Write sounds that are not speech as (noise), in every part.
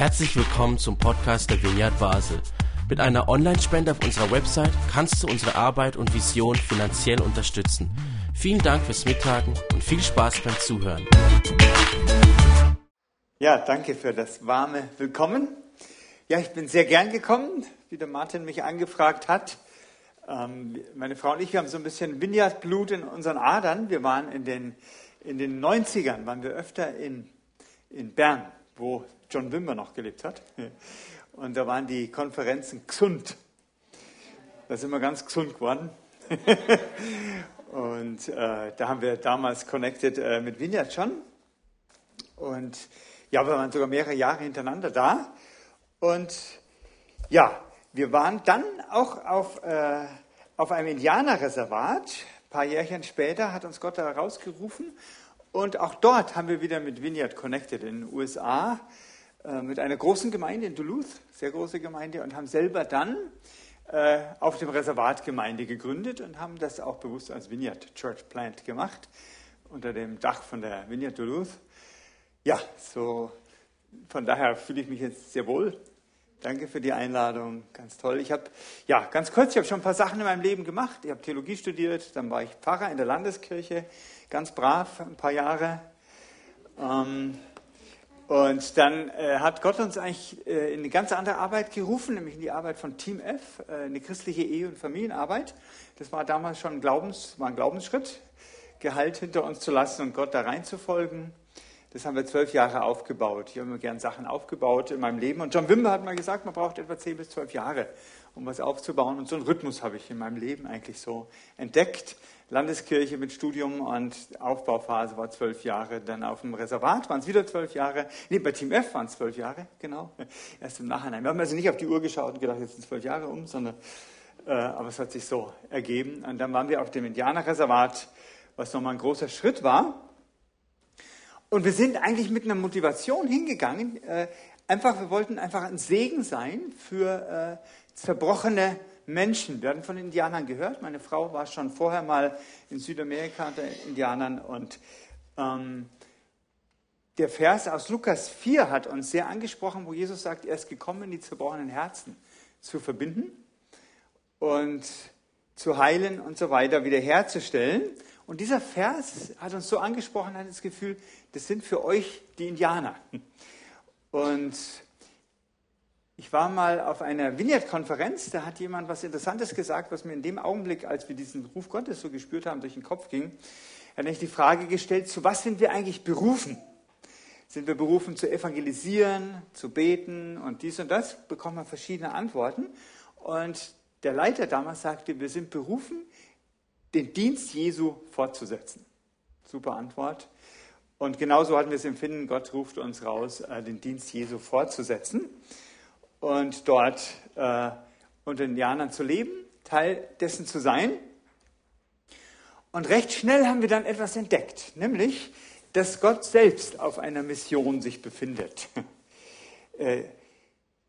Herzlich willkommen zum Podcast der Vineyard Basel. Mit einer Online-Spende auf unserer Website kannst du unsere Arbeit und Vision finanziell unterstützen. Vielen Dank fürs Mittagen und viel Spaß beim Zuhören. Ja, danke für das warme Willkommen. Ja, ich bin sehr gern gekommen, wie der Martin mich angefragt hat. Ähm, meine Frau und ich, wir haben so ein bisschen Vineyard-Blut in unseren Adern. Wir waren in den, in den 90ern, waren wir öfter in, in Bern, wo John Wimber noch gelebt hat. Und da waren die Konferenzen gesund. Da sind wir ganz gesund geworden. (laughs) und äh, da haben wir damals connected äh, mit Vineyard schon. Und ja, wir waren sogar mehrere Jahre hintereinander da. Und ja, wir waren dann auch auf, äh, auf einem Indianerreservat. Ein paar Jährchen später hat uns Gott da rausgerufen. Und auch dort haben wir wieder mit Vineyard connected in den USA äh, mit einer großen Gemeinde in Duluth, sehr große Gemeinde, und haben selber dann äh, auf dem Reservat Gemeinde gegründet und haben das auch bewusst als Vineyard Church Plant gemacht, unter dem Dach von der Vineyard Duluth. Ja, so von daher fühle ich mich jetzt sehr wohl. Danke für die Einladung, ganz toll. Ich habe, ja, ganz kurz, ich habe schon ein paar Sachen in meinem Leben gemacht. Ich habe Theologie studiert, dann war ich Pfarrer in der Landeskirche, ganz brav, ein paar Jahre. Ähm, und dann äh, hat Gott uns eigentlich äh, in eine ganz andere Arbeit gerufen, nämlich in die Arbeit von Team F, äh, eine christliche Ehe- und Familienarbeit. Das war damals schon ein, Glaubens, war ein Glaubensschritt, Gehalt hinter uns zu lassen und Gott da reinzufolgen. Das haben wir zwölf Jahre aufgebaut. Ich habe immer gern Sachen aufgebaut in meinem Leben. Und John Wimber hat mal gesagt, man braucht etwa zehn bis zwölf Jahre, um was aufzubauen. Und so einen Rhythmus habe ich in meinem Leben eigentlich so entdeckt. Landeskirche mit Studium und Aufbauphase war zwölf Jahre. Dann auf dem Reservat waren es wieder zwölf Jahre. Nee, bei Team F waren es zwölf Jahre, genau. (laughs) Erst im Nachhinein. Wir haben also nicht auf die Uhr geschaut und gedacht, jetzt sind zwölf Jahre um, sondern, äh, aber es hat sich so ergeben. Und dann waren wir auf dem Indianerreservat, was nochmal ein großer Schritt war. Und wir sind eigentlich mit einer Motivation hingegangen. Äh, einfach, wir wollten einfach ein Segen sein für äh, zerbrochene Menschen. Hatten von Indianern gehört. Meine Frau war schon vorher mal in Südamerika unter Indianern und ähm, der Vers aus Lukas 4 hat uns sehr angesprochen, wo Jesus sagt, er ist gekommen, die zerbrochenen Herzen zu verbinden und zu heilen und so weiter, wiederherzustellen. Und dieser Vers hat uns so angesprochen, hat das Gefühl, das sind für euch die Indianer. Und ich war mal auf einer Vineyard-Konferenz, da hat jemand was Interessantes gesagt, was mir in dem Augenblick, als wir diesen Ruf Gottes so gespürt haben, durch den Kopf ging. Er hat nämlich die Frage gestellt, zu was sind wir eigentlich berufen? Sind wir berufen zu evangelisieren, zu beten und dies und das? Bekommt man verschiedene Antworten. Und der Leiter damals sagte, wir sind berufen, den Dienst Jesu fortzusetzen. Super Antwort. Und genauso hatten wir es empfinden, Gott ruft uns raus, äh, den Dienst Jesu fortzusetzen und dort äh, unter Indianern zu leben, Teil dessen zu sein. Und recht schnell haben wir dann etwas entdeckt, nämlich, dass Gott selbst auf einer Mission sich befindet. (laughs) äh,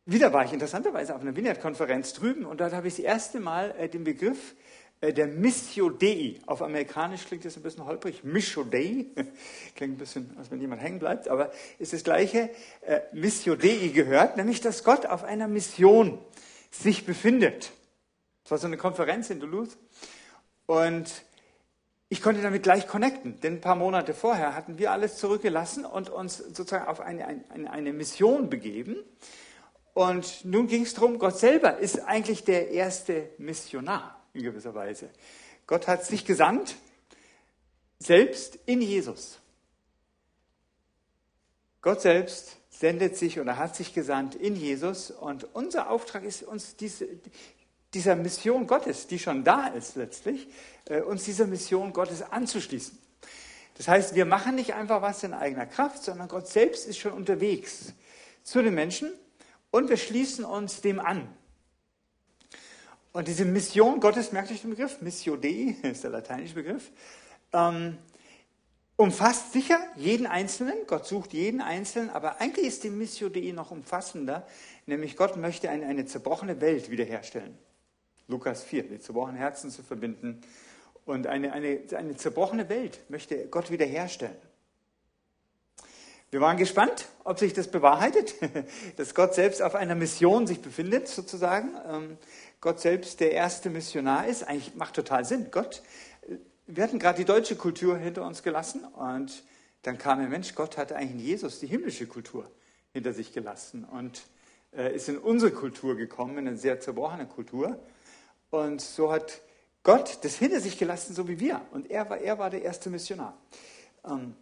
wieder war ich interessanterweise auf einer Vineyard-Konferenz drüben und dort habe ich das erste Mal äh, den Begriff der Missio Dei. Auf Amerikanisch klingt das ein bisschen holprig. Missio Dei. (laughs) Klingt ein bisschen, als wenn jemand hängen bleibt, aber ist das gleiche. Äh, Missio Dei gehört, nämlich, dass Gott auf einer Mission sich befindet. Das war so eine Konferenz in Duluth. Und ich konnte damit gleich connecten, denn ein paar Monate vorher hatten wir alles zurückgelassen und uns sozusagen auf eine, eine, eine Mission begeben. Und nun ging es darum, Gott selber ist eigentlich der erste Missionar in gewisser Weise. Gott hat sich gesandt, selbst in Jesus. Gott selbst sendet sich oder hat sich gesandt in Jesus und unser Auftrag ist, uns diese, dieser Mission Gottes, die schon da ist letztlich, äh, uns dieser Mission Gottes anzuschließen. Das heißt, wir machen nicht einfach was in eigener Kraft, sondern Gott selbst ist schon unterwegs zu den Menschen und wir schließen uns dem an. Und diese Mission Gottes, merkt euch den Begriff, Missio Dei, (laughs) ist der lateinische Begriff, ähm, umfasst sicher jeden Einzelnen, Gott sucht jeden Einzelnen, aber eigentlich ist die Missio Dei noch umfassender, nämlich Gott möchte eine, eine zerbrochene Welt wiederherstellen. Lukas 4, die zerbrochenen Herzen zu verbinden. Und eine, eine, eine zerbrochene Welt möchte Gott wiederherstellen. wir waren gespannt, ob sich das bewahrheitet, (laughs) dass Gott selbst auf einer Mission sich befindet, sozusagen. Gott selbst der erste Missionar ist. Eigentlich macht total Sinn. Gott, wir hatten gerade die deutsche Kultur hinter uns gelassen und dann kam ein Mensch, Gott hatte eigentlich in Jesus die himmlische Kultur hinter sich gelassen und äh, ist in unsere Kultur gekommen, in eine sehr zerbrochene Kultur. Und so hat Gott das hinter sich gelassen, so wie wir. Und er war, er war der erste Missionar. Ähm,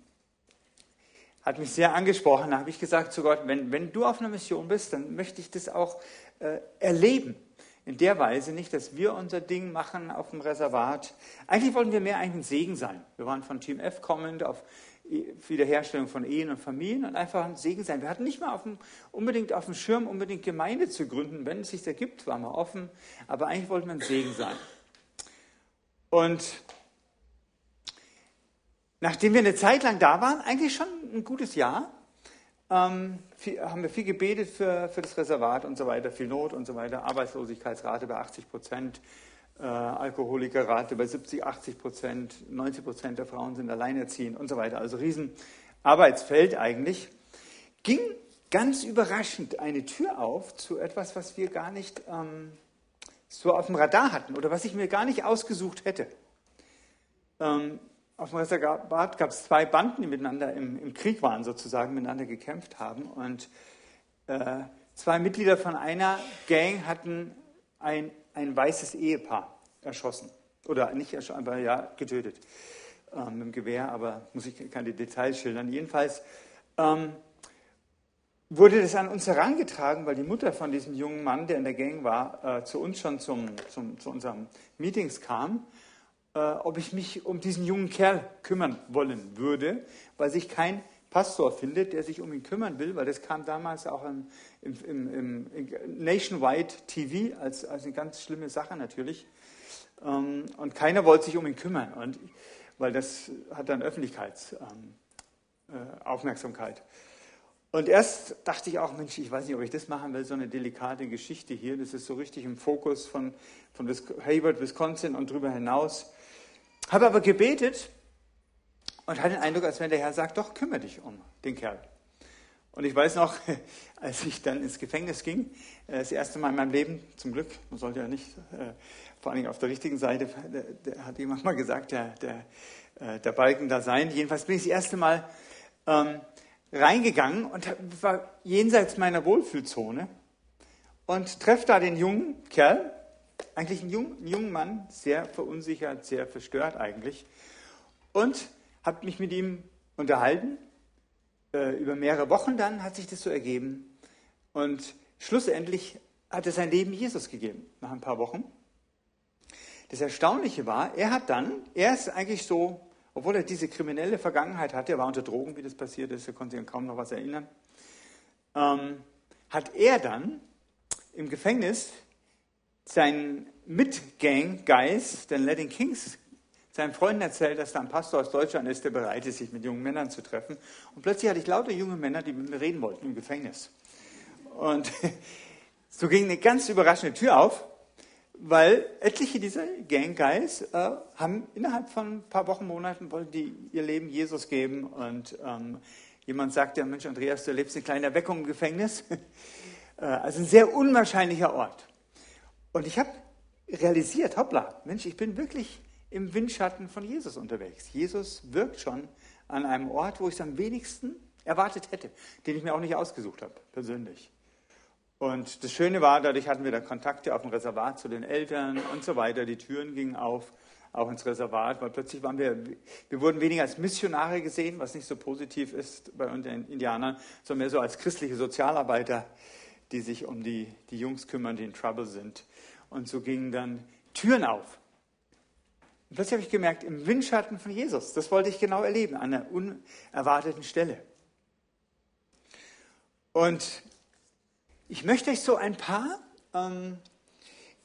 hat mich sehr angesprochen. Da habe ich gesagt zu Gott, wenn, wenn du auf einer Mission bist, dann möchte ich das auch äh, erleben. In der Weise nicht, dass wir unser Ding machen auf dem Reservat. Eigentlich wollten wir mehr ein Segen sein. Wir waren von Team F kommend auf Wiederherstellung von Ehen und Familien und einfach ein Segen sein. Wir hatten nicht mal auf dem, unbedingt auf dem Schirm, unbedingt Gemeinde zu gründen. Wenn es sich ergibt, waren wir offen. Aber eigentlich wollten wir ein Segen sein. Und Nachdem wir eine Zeit lang da waren, eigentlich schon ein gutes Jahr, ähm, viel, haben wir viel gebetet für, für das Reservat und so weiter, viel Not und so weiter, Arbeitslosigkeitsrate bei 80 Prozent, äh, Alkoholikerrate bei 70, 80 Prozent, 90 Prozent der Frauen sind alleinerziehend und so weiter. Also riesen Arbeitsfeld eigentlich. Ging ganz überraschend eine Tür auf zu etwas, was wir gar nicht ähm, so auf dem Radar hatten oder was ich mir gar nicht ausgesucht hätte. Ähm, auf Reservat gab es zwei Banden, die miteinander im, im, Krieg waren, sozusagen, miteinander gekämpft haben. Und äh, zwei Mitglieder von einer Gang hatten ein, ein weißes Ehepaar erschossen. Oder nicht erschossen, aber ja, getötet. Ähm, mit dem Gewehr, aber muss ich keine Details schildern. Jedenfalls ähm, wurde das an uns herangetragen, weil die Mutter von diesem jungen Mann, der in der Gang war, äh, zu uns schon zum, zum, zu unseren Meetings kam äh, ob ich mich um diesen jungen Kerl kümmern wollen würde, weil sich kein Pastor findet, der sich um ihn kümmern will, weil das kam damals auch im, im, im, im Nationwide TV als, als eine ganz schlimme Sache natürlich. Ähm, und keiner wollte sich um ihn kümmern, und, weil das hat dann Öffentlichkeitsaufmerksamkeit. Ähm, äh, und erst dachte ich auch, Mensch, ich weiß nicht, ob ich das machen will, so eine delikate Geschichte hier. Das ist so richtig im Fokus von, von Hayward, Wisconsin und darüber hinaus. Habe aber gebetet und hatte den Eindruck, als wenn der Herr sagt, doch, kümmere dich um den Kerl. Und ich weiß noch, (laughs) als ich dann ins Gefängnis ging, äh, das erste Mal in meinem Leben, zum Glück, man sollte ja nicht, äh, vor allem auf der richtigen Seite, der, hat jemand mal gesagt, der, der, äh, der Balken da sein. Jedenfalls bin ich das erste Mal ähm, reingegangen und war jenseits meiner Wohlfühlzone und treffe da den jungen Kerl, eigentlich ein, jung, ein junger Mann, sehr verunsichert, sehr verstört eigentlich. Und habe mich mit ihm unterhalten. Äh, über mehrere Wochen dann hat sich das so ergeben. Und schlussendlich hat er sein Leben Jesus gegeben, nach ein paar Wochen. Das Erstaunliche war, er hat dann, er ist eigentlich so, obwohl er diese kriminelle Vergangenheit hatte, er war unter Drogen, wie das passiert ist, er konnte sich kaum noch was erinnern, ähm, hat er dann im Gefängnis sein Mitgang-Guys, den Letting Kings, seinen Freunden erzählt, dass da ein Pastor aus Deutschland ist, der bereit ist, sich mit jungen Männern zu treffen. Und plötzlich hatte ich lauter junge Männer, die mit mir reden wollten im Gefängnis. Und (laughs) so ging eine ganz überraschende Tür auf, weil etliche dieser Gang Guys äh, haben innerhalb von ein paar Wochen, Monaten, wollten die ihr Leben Jesus geben. Und ähm, jemand sagte, Mensch, Andreas, du lebst eine kleine Erweckung im Gefängnis. (laughs) äh, also ein sehr unwahrscheinlicher Ort. Und ich habe realisiert, hoppla, Mensch, ich bin wirklich im Windschatten von Jesus unterwegs. Jesus wirkt schon an einem Ort, wo ich es am wenigsten erwartet hätte, den ich mir auch nicht ausgesucht habe, persönlich. Und das Schöne war, dadurch hatten wir da Kontakte auf dem Reservat zu den Eltern und so weiter. Die Türen gingen auf, auch ins Reservat, weil plötzlich waren wir, wir wurden weniger als Missionare gesehen, was nicht so positiv ist bei uns Indianern, sondern mehr so als christliche Sozialarbeiter, die sich um die, die Jungs kümmern, die in Trouble sind. Und so gingen dann Türen auf. Und plötzlich habe ich gemerkt, im Windschatten von Jesus, das wollte ich genau erleben, an einer unerwarteten Stelle. Und ich möchte euch so ein paar ähm,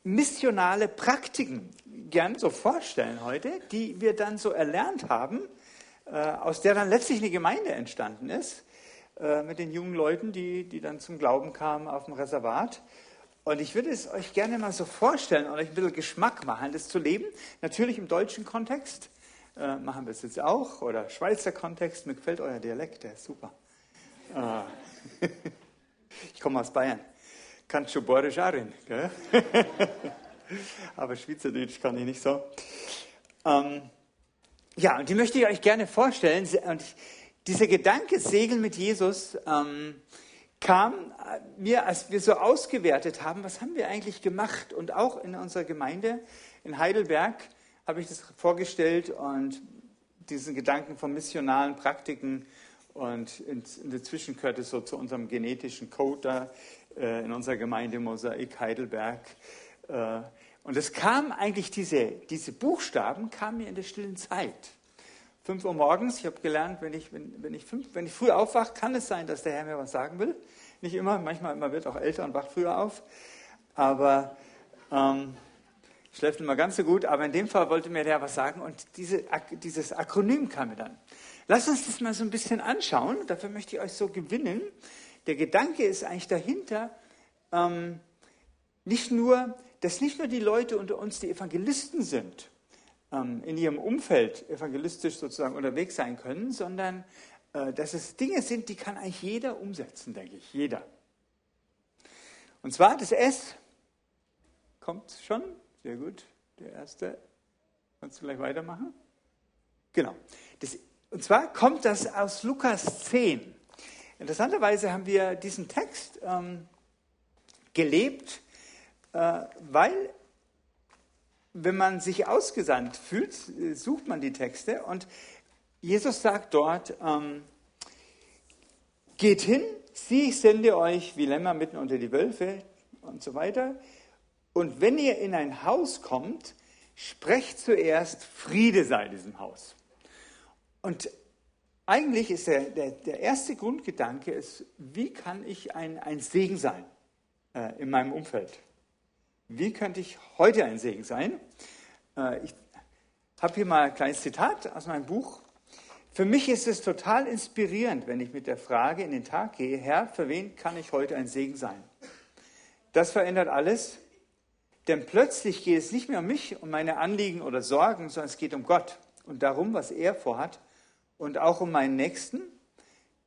missionale Praktiken gern so vorstellen heute, die wir dann so erlernt haben, äh, aus der dann letztlich eine Gemeinde entstanden ist, äh, mit den jungen Leuten, die, die dann zum Glauben kamen auf dem Reservat. Und ich würde es euch gerne mal so vorstellen und euch ein bisschen Geschmack machen, das zu leben. Natürlich im deutschen Kontext äh, machen wir es jetzt auch oder Schweizer Kontext. Mir gefällt euer Dialekt, der ist super. Ah. (laughs) Ich komme aus Bayern. Kannst du Borisch auch reden, gell? (laughs) Aber Schweizerdeutsch kann ich nicht so. Ähm, ja, und die möchte ich euch gerne vorstellen. Und dieser Gedanke, Segeln mit Jesus, ähm, kam mir, als wir so ausgewertet haben, was haben wir eigentlich gemacht? Und auch in unserer Gemeinde in Heidelberg habe ich das vorgestellt und diesen Gedanken von missionalen Praktiken und inzwischen gehört es so zu unserem genetischen Code da äh, in unserer Gemeinde Mosaik Heidelberg. Äh, und es kam eigentlich, diese, diese Buchstaben kamen mir in der stillen Zeit. 5 Uhr morgens, ich habe gelernt, wenn ich, wenn, wenn, ich fünf, wenn ich früh aufwache, kann es sein, dass der Herr mir was sagen will. Nicht immer, manchmal man wird auch älter und wacht früher auf. Aber ähm, schläft immer ganz so gut. Aber in dem Fall wollte mir der was sagen und diese, dieses Akronym kam mir dann. Lass uns das mal so ein bisschen anschauen. Dafür möchte ich euch so gewinnen. Der Gedanke ist eigentlich dahinter, ähm, nicht nur, dass nicht nur die Leute unter uns, die Evangelisten sind, in ihrem Umfeld evangelistisch sozusagen unterwegs sein können, sondern äh, dass es Dinge sind, die kann eigentlich jeder umsetzen, denke ich. Jeder. Und zwar das S kommt schon. Sehr gut. Der erste. Kannst du gleich weitermachen? Genau. Das und zwar kommt das aus Lukas 10. Interessanterweise haben wir diesen Text ähm, gelebt, äh, weil wenn man sich ausgesandt fühlt, sucht man die Texte und Jesus sagt dort, ähm, geht hin, sieh, ich sende euch wie Lämmer mitten unter die Wölfe und so weiter. Und wenn ihr in ein Haus kommt, sprecht zuerst, Friede sei diesem Haus. Und eigentlich ist der, der, der erste Grundgedanke, ist, wie kann ich ein, ein Segen sein äh, in meinem Umfeld? Wie könnte ich heute ein Segen sein? Äh, ich habe hier mal ein kleines Zitat aus meinem Buch. Für mich ist es total inspirierend, wenn ich mit der Frage in den Tag gehe, Herr, für wen kann ich heute ein Segen sein? Das verändert alles, denn plötzlich geht es nicht mehr um mich, um meine Anliegen oder Sorgen, sondern es geht um Gott und darum, was er vorhat und auch um meinen Nächsten.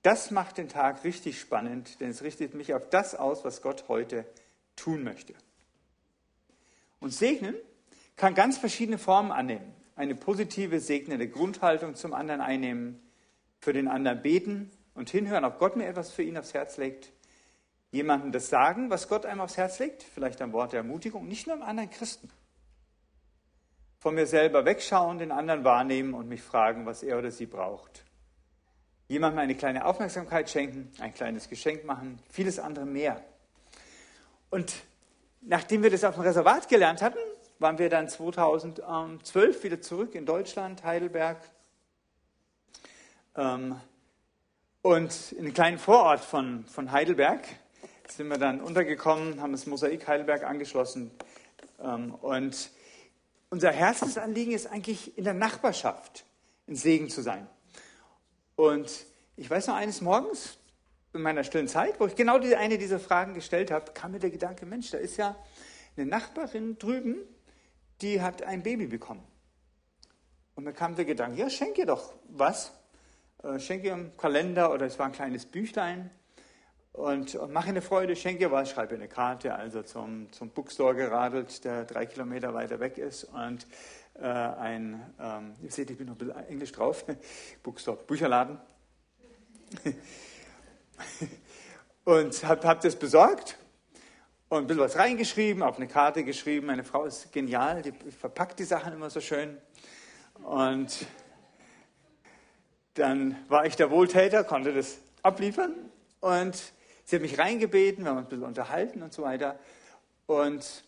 Das macht den Tag richtig spannend, denn es richtet mich auf das aus, was Gott heute tun möchte. Und segnen kann ganz verschiedene Formen annehmen. Eine positive, segnende Grundhaltung zum anderen einnehmen, für den anderen beten und hinhören, ob Gott mir etwas für ihn aufs Herz legt. Jemandem das sagen, was Gott einem aufs Herz legt, vielleicht ein Wort der Ermutigung, nicht nur im anderen Christen von mir selber wegschauen, den anderen wahrnehmen und mich fragen, was er oder sie braucht. Jemandem eine kleine Aufmerksamkeit schenken, ein kleines Geschenk machen, vieles andere mehr. Und nachdem wir das auf dem Reservat gelernt hatten, waren wir dann 2012 wieder zurück in Deutschland, Heidelberg. Ähm, und in einem kleinen Vorort von, von Heidelberg sind wir dann untergekommen, haben das Mosaik Heidelberg angeschlossen. Ähm, und unser Herzensanliegen ist eigentlich in der Nachbarschaft ein Segen zu sein. Und ich weiß noch eines Morgens in meiner stillen Zeit, wo ich genau die, eine dieser Fragen gestellt habe, kam mir der Gedanke, Mensch, da ist ja eine Nachbarin drüben, die hat ein Baby bekommen. Und mir kam der Gedanke, ja, schenke ihr doch was. Äh, schenke ihr einen Kalender oder es war ein kleines Büchlein und mache eine Freude, schenke was, schreibe eine Karte, also zum, zum Bookstore geradelt, der drei Kilometer weiter weg ist und äh, ein, ähm, ihr seht, ich bin noch ein bisschen englisch drauf, (laughs) Bookstore, Bücherladen. (laughs) (laughs) und habe hab das besorgt und ein bisschen was reingeschrieben, auf eine Karte geschrieben. Meine Frau ist genial, die verpackt die Sachen immer so schön. Und dann war ich der Wohltäter, konnte das abliefern und Sie hat mich reingebeten, wir haben uns ein bisschen unterhalten und so weiter. Und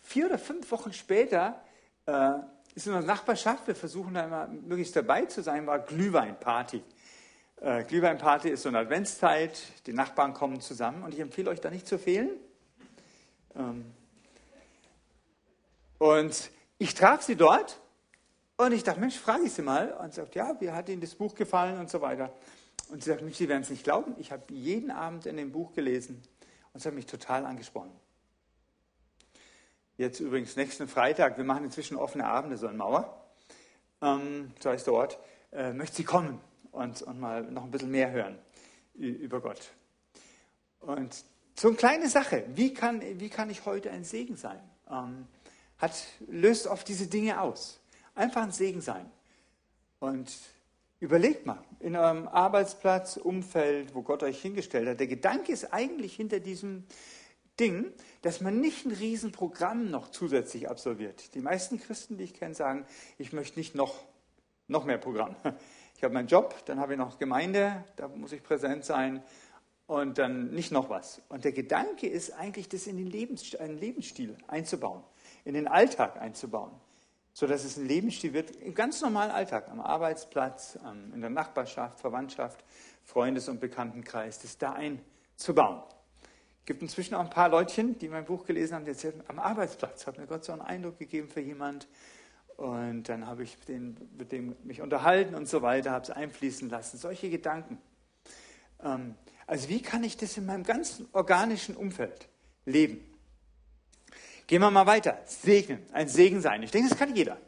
vier oder fünf Wochen später äh, ist in unserer Nachbarschaft, wir versuchen da immer möglichst dabei zu sein, war Glühweinparty. Äh, Glühweinparty ist so eine Adventszeit, die Nachbarn kommen zusammen und ich empfehle euch da nicht zu fehlen. Ähm, und ich traf sie dort und ich dachte, Mensch, frage ich sie mal. Und sie sagt, ja, wie hat Ihnen das Buch gefallen und so weiter. Und sie sagt, Sie werden es nicht glauben, ich habe jeden Abend in dem Buch gelesen und es hat mich total angesprochen. Jetzt übrigens nächsten Freitag, wir machen inzwischen offene Abende so in Mauer, ähm, so heißt der Ort, äh, möchte sie kommen. Und, und mal noch ein bisschen mehr hören über Gott. Und so eine kleine Sache, wie kann, wie kann ich heute ein Segen sein? Ähm, hat, löst oft diese Dinge aus. Einfach ein Segen sein. Und überlegt mal, in eurem Arbeitsplatz, Umfeld, wo Gott euch hingestellt hat, der Gedanke ist eigentlich hinter diesem Ding, dass man nicht ein Riesenprogramm noch zusätzlich absolviert. Die meisten Christen, die ich kenne, sagen, ich möchte nicht noch, noch mehr Programm. Ich habe meinen Job, dann habe ich noch Gemeinde, da muss ich präsent sein und dann nicht noch was. Und der Gedanke ist eigentlich, das in den Lebens, einen Lebensstil einzubauen, in den Alltag einzubauen, sodass es ein Lebensstil wird, im ganz normalen Alltag, am Arbeitsplatz, in der Nachbarschaft, Verwandtschaft, Freundes- und Bekanntenkreis, das da einzubauen. Es gibt inzwischen auch ein paar Leutchen, die mein Buch gelesen haben, die erzählen, am Arbeitsplatz hat mir Gott so einen Eindruck gegeben für jemand. Und dann habe ich den, mit dem mich unterhalten und so weiter, habe es einfließen lassen. Solche Gedanken. Ähm, also wie kann ich das in meinem ganzen organischen Umfeld leben? Gehen wir mal weiter. Segnen, ein Segen sein. Ich denke, das kann jeder.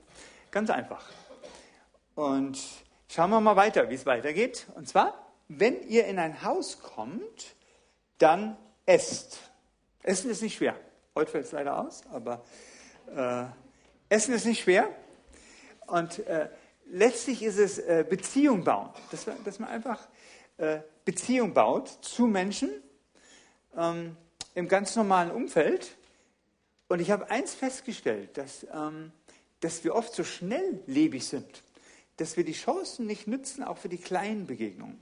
Ganz einfach. Und schauen wir mal weiter, wie es weitergeht. Und zwar, wenn ihr in ein Haus kommt, dann esst. Essen ist nicht schwer. Heute fällt es leider aus, aber äh, Essen ist nicht schwer. Und äh, letztlich ist es äh, Beziehung bauen. Dass, dass man einfach äh, Beziehung baut zu Menschen ähm, im ganz normalen Umfeld. Und ich habe eins festgestellt, dass, ähm, dass wir oft so schnelllebig sind, dass wir die Chancen nicht nützen, auch für die kleinen Begegnungen.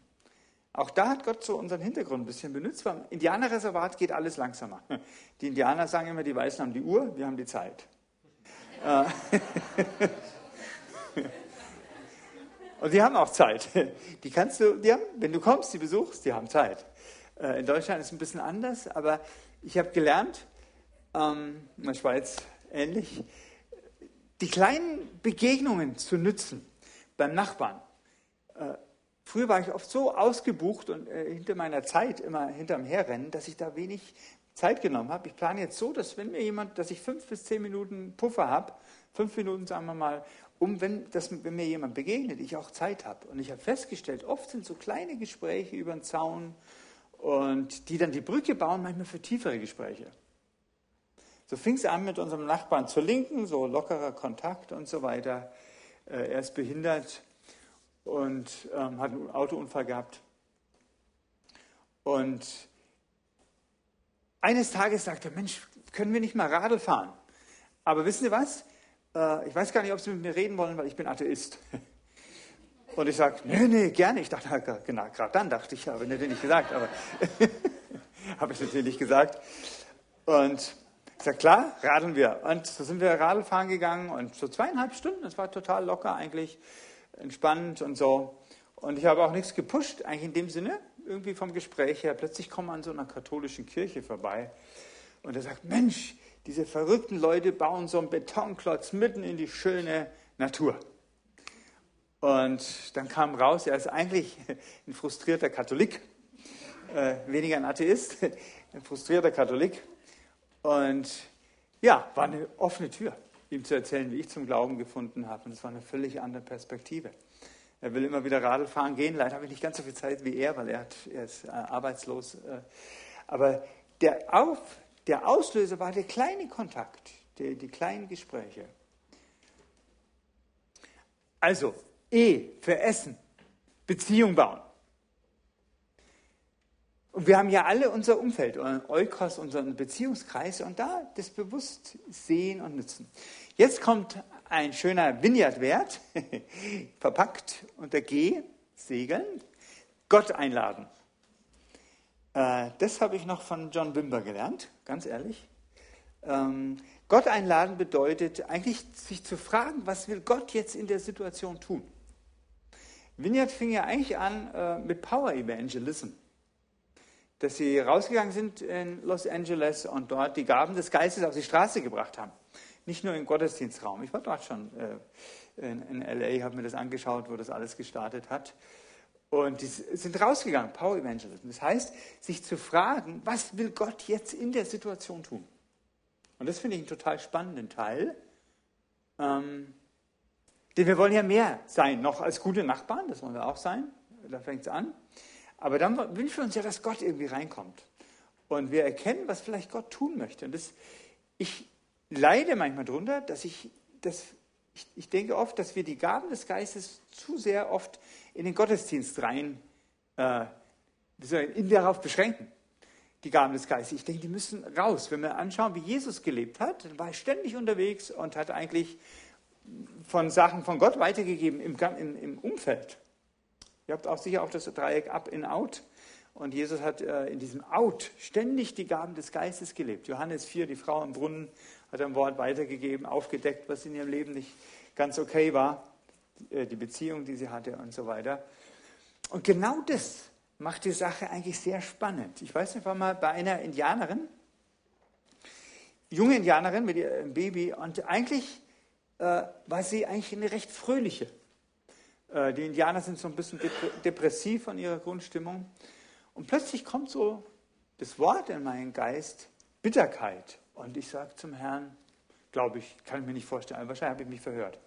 Auch da hat Gott so unseren Hintergrund ein bisschen benutzt. Beim Indianerreservat geht alles langsamer. Die Indianer sagen immer, die Weißen haben die Uhr, wir haben die Zeit. Äh. (laughs) Und die haben auch Zeit. Die kannst du, die haben, wenn du kommst, die besuchst, die haben Zeit. Äh, in Deutschland ist es ein bisschen anders, aber ich habe gelernt, ähm, in der Schweiz ähnlich, die kleinen Begegnungen zu nützen beim Nachbarn. Äh, früher war ich oft so ausgebucht und hinter meiner Zeit immer hinterm Herrennen, dass ich da wenig Zeit genommen habe. Ich plane jetzt so, dass wenn mir jemand, dass ich fünf bis zehn Minuten Puffer habe, fünf Minuten sagen wir mal, um wenn, dass, wenn mir jemand begegnet, ich auch Zeit habe. Und ich habe festgestellt, oft sind so kleine Gespräche über den Zaun und die dann die Brücke bauen, manchmal für tiefere Gespräche. So fing es an mit unserem Nachbarn zur Linken, so lockerer Kontakt und so weiter. Äh, er ist behindert und ähm, hat einen Autounfall gehabt. Und eines Tages sagte er, Mensch, können wir nicht mal Radl fahren? Aber wissen Sie was? Äh, ich weiß gar nicht, ob Sie mit mir reden wollen, weil ich bin Atheist. (laughs) Und ich sage, nee, nee, gerne. Ich dachte, genau, gerade dann dachte ich, (laughs) habe ich natürlich nicht gesagt, aber habe ich natürlich gesagt. Und ich sage, klar, radeln wir. Und so sind wir Radl fahren gegangen und so zweieinhalb Stunden, das war total locker eigentlich, entspannt und so. Und ich habe auch nichts gepusht, eigentlich in dem Sinne, irgendwie vom Gespräch her. Plötzlich kommen wir an so einer katholischen Kirche vorbei und er sagt, Mensch, diese verrückten Leute bauen so einen Betonklotz mitten in die schöne Natur. Und dann kam raus, er ist eigentlich (laughs) ein frustrierter Katholik, äh, weniger ein Atheist, (laughs) ein frustrierter Katholik. Und ja, war eine offene Tür, ihm zu erzählen, wie ich zum Glauben gefunden habe. Und es war eine völlig andere Perspektive. Er will immer wieder Radl fahren gehen. Leider habe ich nicht ganz so viel Zeit wie er, weil er, hat, er ist äh, arbeitslos. Äh, aber der Auf, der Auslöser war der kleine Kontakt, die, die kleinen Gespräche. Also, E für Essen, Beziehung bauen. Und wir haben ja alle unser Umfeld, Eukos, unseren Beziehungskreis und da das bewusst sehen und nutzen. Jetzt kommt ein schöner Vineyard-Wert, (laughs) verpackt unter G, Segeln, Gott einladen. Äh, das habe ich noch von John Wimber gelernt, ganz ehrlich. Ähm, Gott einladen bedeutet eigentlich sich zu fragen, was will Gott jetzt in der Situation tun? Vineyard fing ja eigentlich an äh, mit Power Evangelism. Dass sie rausgegangen sind in Los Angeles und dort die Gaben des Geistes auf die Straße gebracht haben. Nicht nur im Gottesdienstraum. Ich war dort schon äh, in, in LA, habe mir das angeschaut, wo das alles gestartet hat. Und die sind rausgegangen, Power Evangelism. Das heißt, sich zu fragen, was will Gott jetzt in der Situation tun? Und das finde ich einen total spannenden Teil. Ähm, denn wir wollen ja mehr sein, noch als gute Nachbarn, das wollen wir auch sein. da fängt es an. Aber dann wünschen wir uns ja, dass Gott irgendwie reinkommt. Und wir erkennen, was vielleicht Gott tun möchte. Und das, ich leide manchmal darunter, dass ich, das, ich, ich denke oft, dass wir die Gaben des Geistes zu sehr oft in den Gottesdienst rein, äh, in darauf beschränken die Gaben des Geistes. Ich denke, die müssen raus. Wenn wir anschauen, wie Jesus gelebt hat, dann war er ständig unterwegs und hat eigentlich von Sachen von Gott weitergegeben im, im, im Umfeld. Ihr habt auch sicher auch das Dreieck Up in Out. Und Jesus hat äh, in diesem Out ständig die Gaben des Geistes gelebt. Johannes 4, die Frau im Brunnen, hat ein Wort weitergegeben, aufgedeckt, was in ihrem Leben nicht ganz okay war, äh, die Beziehung, die sie hatte und so weiter. Und genau das macht die Sache eigentlich sehr spannend. Ich weiß nicht, war mal bei einer Indianerin, junge Indianerin mit ihrem Baby, und eigentlich äh, war sie eigentlich eine recht fröhliche. Äh, die Indianer sind so ein bisschen depressiv von ihrer Grundstimmung. Und plötzlich kommt so das Wort in meinen Geist, Bitterkeit. Und ich sage zum Herrn, glaube ich, kann ich mir nicht vorstellen, wahrscheinlich habe ich mich verhört.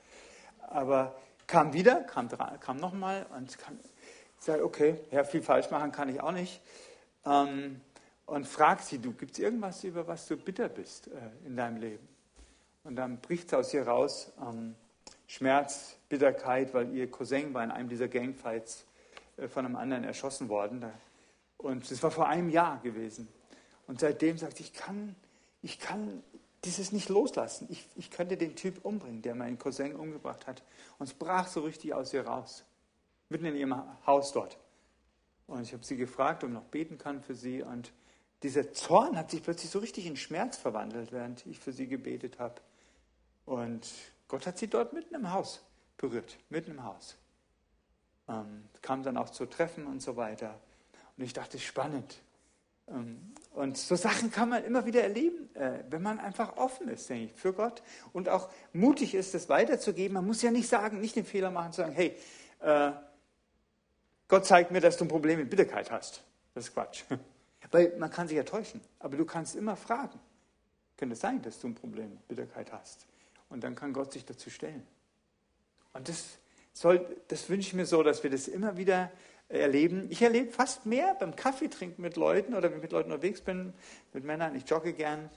Aber kam wieder, kam, kam nochmal und sage, okay, ja, viel falsch machen kann ich auch nicht. Ähm, und frag sie, du, gibt es irgendwas, über was du bitter bist äh, in deinem Leben? Und dann bricht es aus ihr raus, ähm, Schmerz, Bitterkeit, weil ihr Cousin war in einem dieser Gangfights äh, von einem anderen erschossen worden. Da, und das war vor einem Jahr gewesen. Und seitdem sagt ich kann, ich kann dieses nicht loslassen. Ich, ich könnte den Typ umbringen, der meinen Cousin umgebracht hat. Und es brach so richtig aus ihr raus mitten in ihrem Haus dort. Und ich habe sie gefragt, ob ich noch beten kann für sie. Und dieser Zorn hat sich plötzlich so richtig in Schmerz verwandelt, während ich für sie gebetet habe. Und Gott hat sie dort mitten im Haus berührt, mitten im Haus. Ähm, kam dann auch zu Treffen und so weiter. Und ich dachte, spannend. Ähm, und so Sachen kann man immer wieder erleben, äh, wenn man einfach offen ist, denke ich, für Gott und auch mutig ist, das weiterzugeben. Man muss ja nicht sagen, nicht den Fehler machen, zu sagen, hey, äh, Gott zeigt mir, dass du ein Problem mit Bitterkeit hast. Das ist Quatsch. (laughs) Weil man kann sich ja täuschen, aber du kannst immer fragen. Könnte es sein, dass du ein Problem mit Bitterkeit hast? Und dann kann Gott sich dazu stellen. Und das, soll, das wünsche ich mir so, dass wir das immer wieder erleben. Ich erlebe fast mehr beim Kaffee trinken mit Leuten oder wenn ich mit Leuten unterwegs bin, mit Männern, ich jogge gern,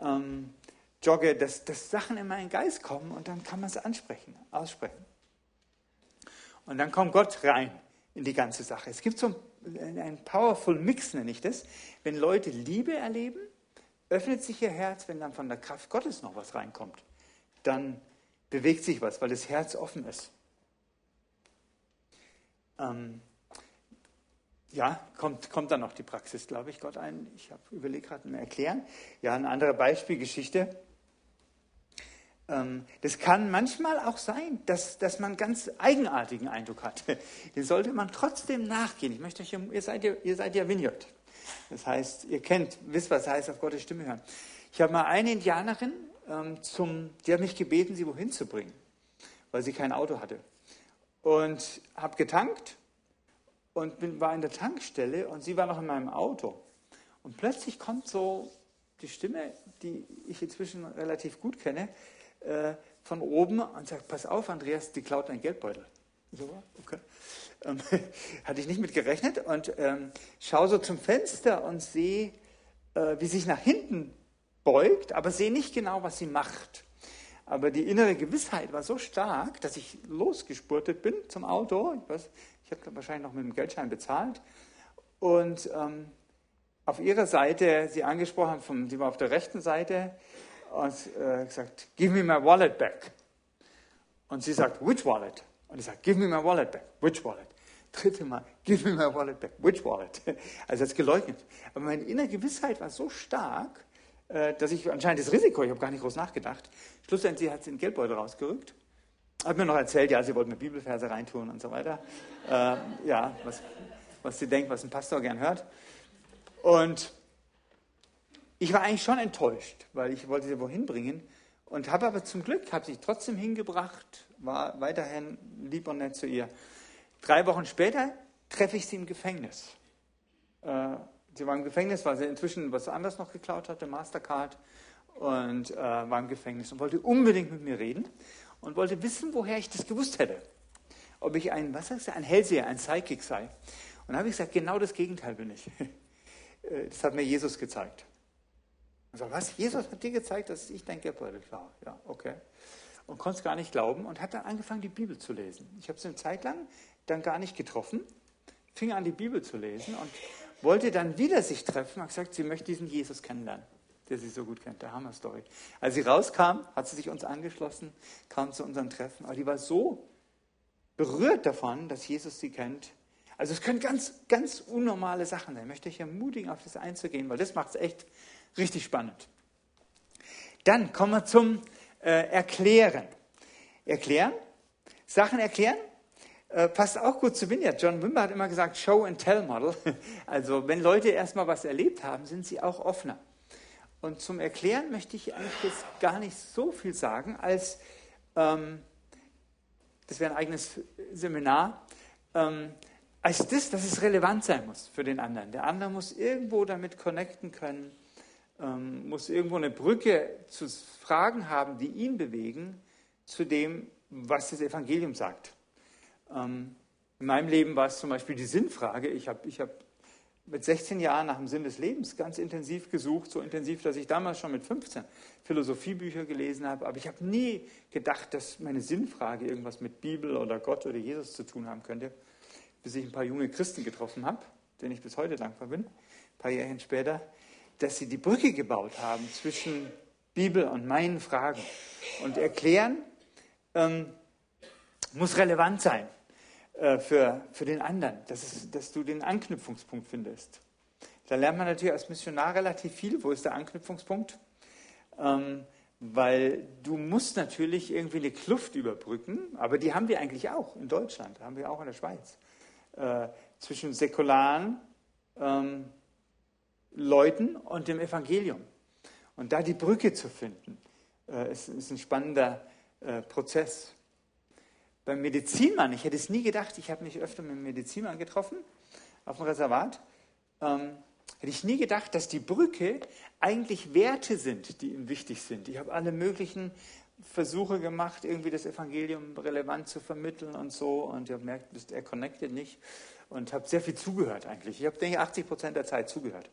ähm, jogge, dass, dass Sachen in meinen Geist kommen und dann kann man es ansprechen, aussprechen. Und dann kommt Gott rein in die ganze Sache. Es gibt so einen powerful Mix, nenne ich das. Wenn Leute Liebe erleben, öffnet sich ihr Herz, wenn dann von der Kraft Gottes noch was reinkommt. Dann bewegt sich was, weil das Herz offen ist. Ähm, ja, kommt, kommt dann noch die Praxis, glaube ich, Gott ein. Ich habe überlegt gerade mir erklären. Ja, eine andere Beispielgeschichte. Ähm, das kann manchmal auch sein, dass, dass man ganz eigenartigen Eindruck hat. (laughs) Den sollte man trotzdem nachgehen. Ich möchte euch, ihr seid ja, ihr seid ja Vineyard. Das heißt, ihr kennt, wisst, was heißt, auf Gottes Stimme hören. Ich habe mal eine Indianerin, ähm, zum, die hat mich gebeten, sie wohin zu bringen, weil sie kein Auto hatte. Und habe getankt und bin, war in der Tankstelle und sie war noch in meinem Auto. Und plötzlich kommt so die Stimme, die ich inzwischen relativ gut kenne, äh, von oben und sagt, pass auf, Andreas, die klaut deinen Geldbeutel. So, okay. Ähm, (laughs) hatte ich nicht mit gerechnet und ähm, schaue so zum Fenster und sehe, äh, wie sich nach hinten beugt, aber sehe nicht genau, was sie macht. Aber die innere Gewissheit war so stark, dass ich losgespurtet bin zum Auto. Ich, weiß, ich habe wahrscheinlich noch mit dem Geldschein bezahlt. Und ähm, auf ihrer Seite, sie angesprochen, vom, sie war auf der rechten Seite, und äh, gesagt, give me my wallet back. Und sie sagt, which wallet? Und ich sage, give me my wallet back. Which wallet? Dritte Mal, give me my wallet back. Which wallet? (laughs) Also hat es geleugnet. Aber meine innere Gewissheit war so stark, äh, dass ich anscheinend das Risiko, ich habe gar nicht groß nachgedacht, schlussendlich hat sie den Geldbeutel rausgerückt. Hat mir noch erzählt, ja, sie wollte mir Bibelverse reintun und so weiter. Äh, ja, was, was sie denkt, was ein Pastor gern hört. Und ich war eigentlich schon enttäuscht, weil ich wollte sie wohin bringen und habe aber zum Glück, habe sie trotzdem hingebracht, war weiterhin lieb und nett zu ihr. Drei Wochen später treffe ich sie im Gefängnis. Äh, sie war im Gefängnis, weil sie inzwischen was anderes noch geklaut hatte, Mastercard, und äh, war im Gefängnis und wollte unbedingt mit mir reden und wollte wissen, woher ich das gewusst hätte. ob ich ein, was sagst du, ein Hellseher, ein Psychic sei. Und dann habe ich gesagt, genau das Gegenteil bin ich. (laughs) Äh, das hat mir Jesus gezeigt. Und so, was? Jesus hat dir gezeigt, dass ich denke, war. Ja, okay. Und konnte es gar nicht glauben und hat dann angefangen, die Bibel zu lesen. Ich habe es eine Zeit lang dann gar nicht getroffen, fing an, die Bibel zu lesen und wollte dann wieder sich treffen, hat gesagt, sie möchte diesen Jesus kennenlernen der sie so gut kennt, der Hammer-Story. Als sie rauskam, hat sie sich uns angeschlossen, kam zu unserem Treffen, aber die war so berührt davon, dass Jesus sie kennt. Also es können ganz, ganz unnormale Sachen sein. Ich möchte euch ermutigen, auf das einzugehen, weil das macht es echt richtig spannend. Dann kommen wir zum äh, Erklären. Erklären, Sachen erklären, äh, passt auch gut zu Vineyard. John Wimber hat immer gesagt, Show and Tell Model. (laughs) Also wenn Leute erstmal was erlebt haben, sind sie auch offener. Und zum Erklären möchte ich eigentlich jetzt gar nicht so viel sagen, als ähm, das wäre ein eigenes Seminar, ähm, als das, dass es relevant sein muss für den anderen. Der andere muss irgendwo damit connecten können, ähm, muss irgendwo eine Brücke zu Fragen haben, die ihn bewegen, zu dem, was das Evangelium sagt. Ähm, in meinem Leben war es zum Beispiel die Sinnfrage. Ich habe ich hab mit 16 Jahren nach dem Sinn des Lebens ganz intensiv gesucht, so intensiv, dass ich damals schon mit 15 Philosophiebücher gelesen habe. Aber ich habe nie gedacht, dass meine Sinnfrage irgendwas mit Bibel oder Gott oder Jesus zu tun haben könnte, bis ich ein paar junge Christen getroffen habe, denen ich bis heute dankbar bin, ein paar Jahre später, dass sie die Brücke gebaut haben zwischen Bibel und meinen Fragen. Und erklären ähm, muss relevant sein. Äh, für, für den anderen, dass, es, dass du den Anknüpfungspunkt findest. Da lernt man natürlich als Missionar relativ viel. Wo ist der Anknüpfungspunkt? Ähm, weil du musst natürlich irgendwie eine Kluft überbrücken, aber die haben wir eigentlich auch in Deutschland, haben wir auch in der Schweiz, äh, zwischen säkularen ähm, Leuten und dem Evangelium. Und da die Brücke zu finden, äh, ist, ist, ein spannender äh, Prozess beim Medizinmann, ich hätte es nie gedacht, ich habe mich öfter mit dem Medizinmann getroffen auf dem Reservat, ähm, hätte ich nie gedacht, dass die Brücke eigentlich Werte sind, die ihm wichtig sind. Ich habe alle möglichen Versuche gemacht, irgendwie das Evangelium relevant zu vermitteln und so. Und ich habe gemerkt, er connected nicht. Und habe sehr viel zugehört eigentlich. Ich habe, denke ich, 80 Prozent der Zeit zugehört.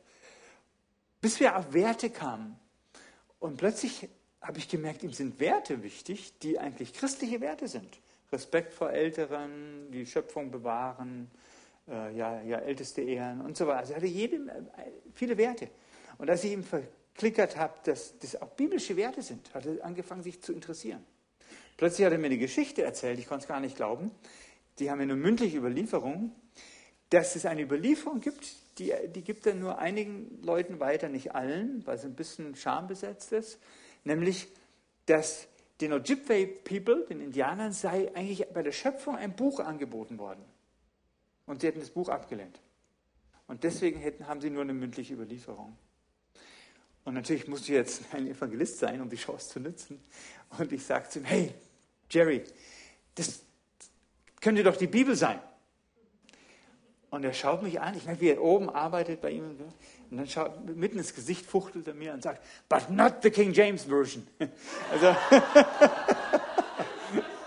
Bis wir auf Werte kamen. Und plötzlich habe ich gemerkt, ihm sind Werte wichtig, die eigentlich christliche Werte sind. Respekt vor Älteren, die Schöpfung bewahren, äh, ja, ja, Älteste ehren und so weiter. Also er hatte jede, äh, viele Werte. Und als ich ihm verklickert habe, dass das auch biblische Werte sind, hat er angefangen, sich zu interessieren. Plötzlich hat er mir eine Geschichte erzählt, ich konnte es gar nicht glauben. Die haben mir eine mündliche Überlieferung, dass es eine Überlieferung gibt, die, die gibt er nur einigen Leuten weiter, nicht allen, weil es ein bisschen schambesetzt ist, nämlich, dass den Ojibwe People, den Indianern, sei eigentlich bei der Schöpfung ein Buch angeboten worden. Und sie hätten das Buch abgelehnt. Und deswegen hätten, haben sie nur eine mündliche Überlieferung. Und natürlich musste ich jetzt (laughs) ein Evangelist sein, um die Chance zu nutzen. Und ich sagte zu ihm, hey, Jerry, das könnte doch die Bibel sein. Und er schaut mich an, ich merke, wie er oben arbeitet bei ihm. Und dann schaut mitten ins Gesicht, fuchtelt er mir und sagt, but not the King James Version. (laughs) Also,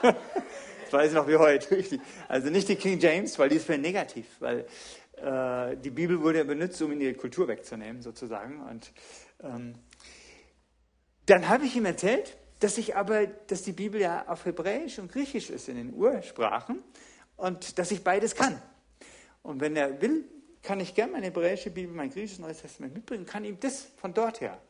(laughs) das weiß ich noch wie heute. Also nicht die King James, weil die ist für negativ, weil äh, die Bibel wurde ja benutzt, um in ihre Kultur wegzunehmen, sozusagen. Und ähm, dann habe ich ihm erzählt, dass ich aber, dass die Bibel ja auf Hebräisch und Griechisch ist in den Ursprachen und dass ich beides kann. Und wenn er will, kann ich gerne meine hebräische Bibel, mein griechisches Neues Testament mitbringen, kann ihm das von dort her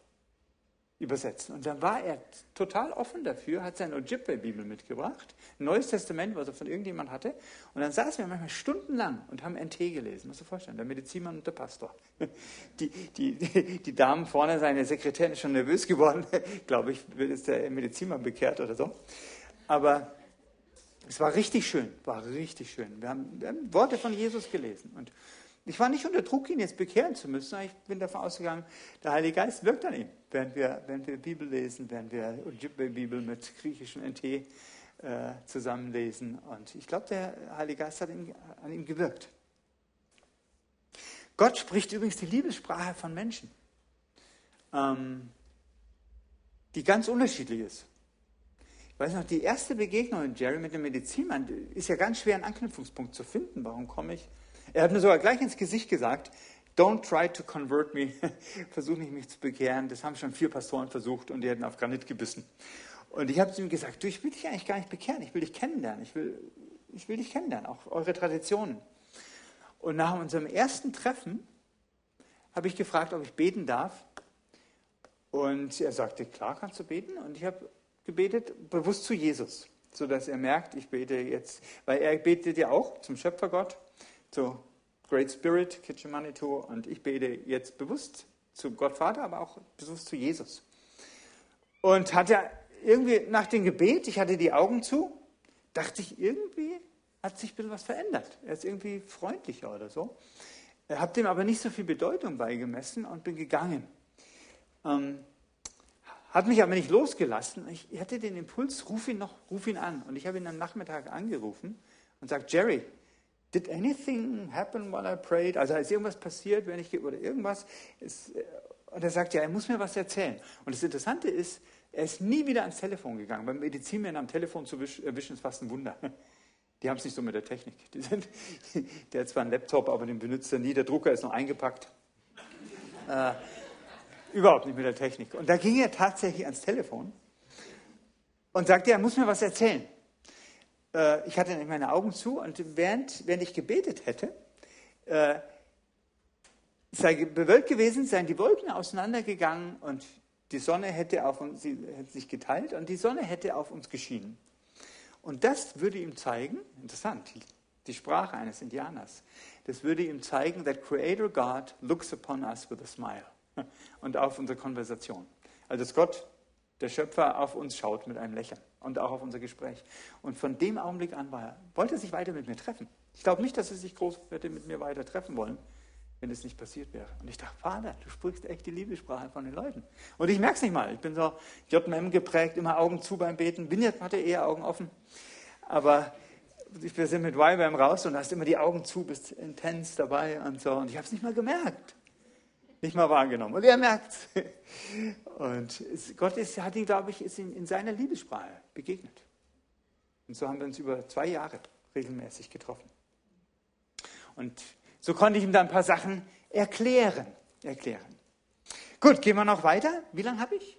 übersetzen. Und dann war er total offen dafür, hat seine Ojibwe-Bibel mitgebracht, ein Neues Testament, was er von irgendjemand hatte. Und dann saßen wir manchmal stundenlang und haben NT gelesen. Musst du dir vorstellen, der Medizinmann und der Pastor. Die, die, die Damen vorne, seine Sekretärin ist schon nervös geworden. (laughs) Glaube ich, wird jetzt der Medizinmann bekehrt oder so. Aber es war richtig schön, war richtig schön. Wir haben, wir haben Worte von Jesus gelesen. Und ich war nicht unter Druck, ihn jetzt bekehren zu müssen. Ich bin davon ausgegangen, der Heilige Geist wirkt an ihm, während wir, während wir Bibel lesen, während wir Ujibwe-Bibel mit griechischen NT äh, zusammenlesen. Und ich glaube, der Heilige Geist hat ihn, an ihm gewirkt. Gott spricht übrigens die Liebessprache von Menschen, ähm, die ganz unterschiedlich ist. Weiß noch, die erste Begegnung mit Jerry, mit dem Medizinmann, ist ja ganz schwer, einen Anknüpfungspunkt zu finden. Warum komme ich? Er hat mir sogar gleich ins Gesicht gesagt, don't try to convert me. (laughs) Versuch nicht, mich zu bekehren. Das haben schon vier Pastoren versucht und die hätten auf Granit gebissen. Und ich habe zu ihm gesagt, du, ich will dich eigentlich gar nicht bekehren. Ich will dich kennenlernen. Ich will, ich will dich kennenlernen, auch eure Traditionen. Und nach unserem ersten Treffen habe ich gefragt, ob ich beten darf. Und er sagte, klar kannst du beten. Und ich habe gebetet, bewusst zu Jesus, sodass er merkt, ich bete jetzt, weil er betet ja auch zum Schöpfergott, zu Great Spirit, Kitchen Manitou, und ich bete jetzt bewusst zu Gott Vater, aber auch bewusst zu Jesus. Und hatte irgendwie nach dem Gebet, ich hatte die Augen zu, dachte ich, irgendwie hat sich ein bisschen was verändert. Er ist irgendwie freundlicher oder so. Habe dem aber nicht so viel Bedeutung beigemessen und bin gegangen. Ähm, hat mich aber nicht losgelassen. Ich hatte den Impuls, ruf ihn noch, ruf ihn an. Und ich habe ihn am Nachmittag angerufen und sagt, Jerry, did anything happen while I prayed? Also ist irgendwas passiert, wenn ich oder irgendwas? Ist, äh, und er sagt, ja, er muss mir was erzählen. Und das Interessante ist, er ist nie wieder ans Telefon gegangen. Beim Medizinmänner am Telefon zu erwischen ist fast ein Wunder. Die haben es nicht so mit der Technik. Sind, (laughs) der hat zwar einen Laptop, aber den benutzt er nie. Der Drucker ist noch eingepackt. Äh, überhaupt nicht mit der Technik. Und da ging er tatsächlich ans Telefon und sagte, er muss mir was erzählen. Äh, ich hatte nämlich meine Augen zu und während, während ich gebetet hätte, äh, sei bewölkt gewesen, seien die Wolken auseinandergegangen und die Sonne hätte, auf uns, sie hätte sich geteilt und die Sonne hätte auf uns geschienen. Und das würde ihm zeigen, interessant, die Sprache eines Indianers, das würde ihm zeigen, that Creator God looks upon us with a smile (laughs) und auf unsere Konversation. Also dass Gott, der Schöpfer, auf uns schaut mit einem Lächeln und auch auf unser Gespräch. Und von dem Augenblick an war er, wollte er sich weiter mit mir treffen. Ich glaube nicht, dass er sich groß hätte mit mir weiter treffen wollen, wenn es nicht passiert wäre. Und ich dachte, Vater, du sprichst echt die Liebessprache von den Leuten. Und ich merke es nicht mal. Ich bin so JMM geprägt, immer Augen zu beim Beten. Vinyard hatte eher Augen offen. Aber wir sind mit Y raus und hast immer die Augen zu, bist intens dabei und so. Und ich habe es nicht mal gemerkt nicht mal wahrgenommen. Und er merkt (laughs) es. Und Gott ist, hat ihn, glaube ich, ist in, in seiner Liebessprache begegnet. Und so haben wir uns über zwei Jahre regelmäßig getroffen. Und so konnte ich ihm dann ein paar Sachen erklären. erklären. Gut, gehen wir noch weiter. Wie lange habe ich?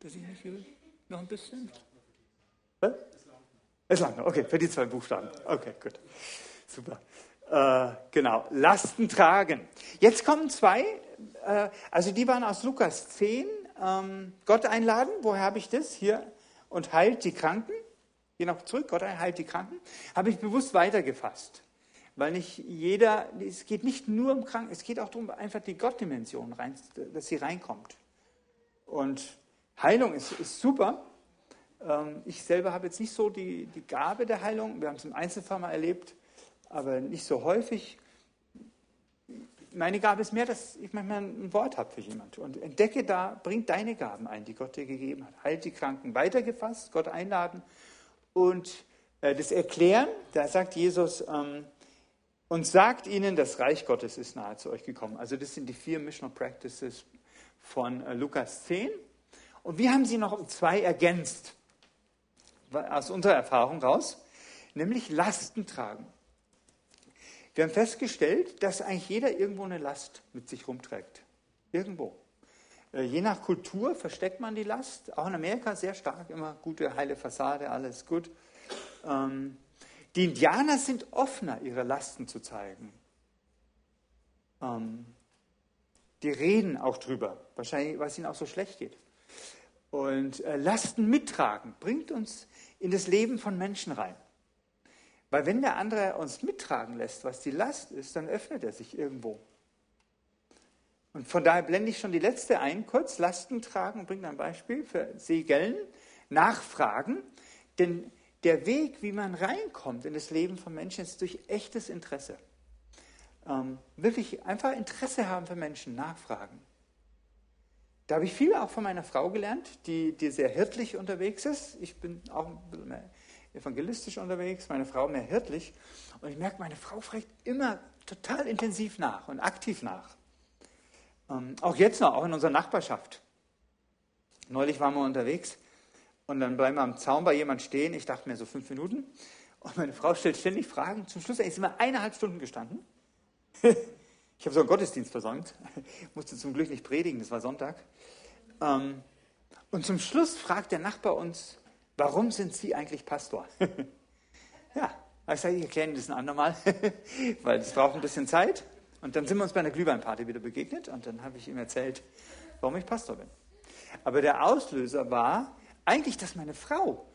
Dass ich nicht will? Noch ein bisschen? Was? Ist lang, okay, für die zwei Buchstaben. Okay, gut. Super. Äh, genau, Lasten tragen. Jetzt kommen zwei, äh, also die waren aus Lukas 10, ähm, Gott einladen, woher habe ich das? Hier, und heilt die Kranken. Hier noch zurück, Gott heilt die Kranken. Habe ich bewusst weitergefasst. Weil nicht jeder, es geht nicht nur um Kranken, es geht auch darum, einfach die Gottdimension rein, dass sie reinkommt. Und Heilung ist, ist super. Ähm, ich selber habe jetzt nicht so die, die Gabe der Heilung. Wir haben es im Einzelfall mal erlebt aber nicht so häufig. Meine Gabe ist mehr, dass ich manchmal ein Wort habe für jemanden und entdecke da, bring deine Gaben ein, die Gott dir gegeben hat. Halt die Kranken weitergefasst, Gott einladen und äh, das Erklären, da sagt Jesus, ähm, und sagt ihnen, das Reich Gottes ist nahe zu euch gekommen. Also das sind die vier Missional Practices von äh, Lukas 10. Und wir haben sie noch um zwei ergänzt, aus unserer Erfahrung raus, nämlich Lasten tragen. Wir haben festgestellt, dass eigentlich jeder irgendwo eine Last mit sich rumträgt. Irgendwo. Äh, je nach Kultur versteckt man die Last. Auch in Amerika sehr stark, immer gute, heile Fassade, alles gut. Ähm, die Indianer sind offener, ihre Lasten zu zeigen. Ähm, die reden auch drüber, wahrscheinlich, weil es ihnen auch so schlecht geht. Und äh, Lasten mittragen bringt uns in das Leben von Menschen rein. Weil wenn der andere uns mittragen lässt, was die Last ist, dann öffnet er sich irgendwo. Und von daher blende ich schon die letzte ein, kurz Lasten tragen und bringe ein Beispiel für Segeln, nachfragen. Denn der Weg, wie man reinkommt in das Leben von Menschen, ist durch echtes Interesse. Ähm, wirklich einfach Interesse haben für Menschen, nachfragen. Da habe ich viel auch von meiner Frau gelernt, die, die sehr hirtlich unterwegs ist. Ich bin auch ein bisschen mehr evangelistisch unterwegs, meine Frau mehr hirtlich. Und ich merke, meine Frau fragt immer total intensiv nach und aktiv nach. Ähm, auch jetzt noch, auch in unserer Nachbarschaft. Neulich waren wir unterwegs Und dann bleiben wir am Zaun bei jemand stehen. Ich dachte mir so fünf Minuten. Und meine Frau stellt ständig Fragen. Zum Schluss sind wir eineinhalb Stunden gestanden. (laughs) Ich habe so einen Gottesdienst versäumt. (laughs) Musste zum Glück nicht predigen, das war Sonntag. Ähm, und zum Schluss fragt der Nachbar uns, warum sind Sie eigentlich Pastor? (laughs) ja, ich sage, ich erkläre Ihnen das ein andermal, (laughs) weil es braucht ein bisschen Zeit. Und dann sind wir uns bei einer Glühweinparty wieder begegnet und dann habe ich ihm erzählt, warum ich Pastor bin. Aber der Auslöser war eigentlich, dass meine Frau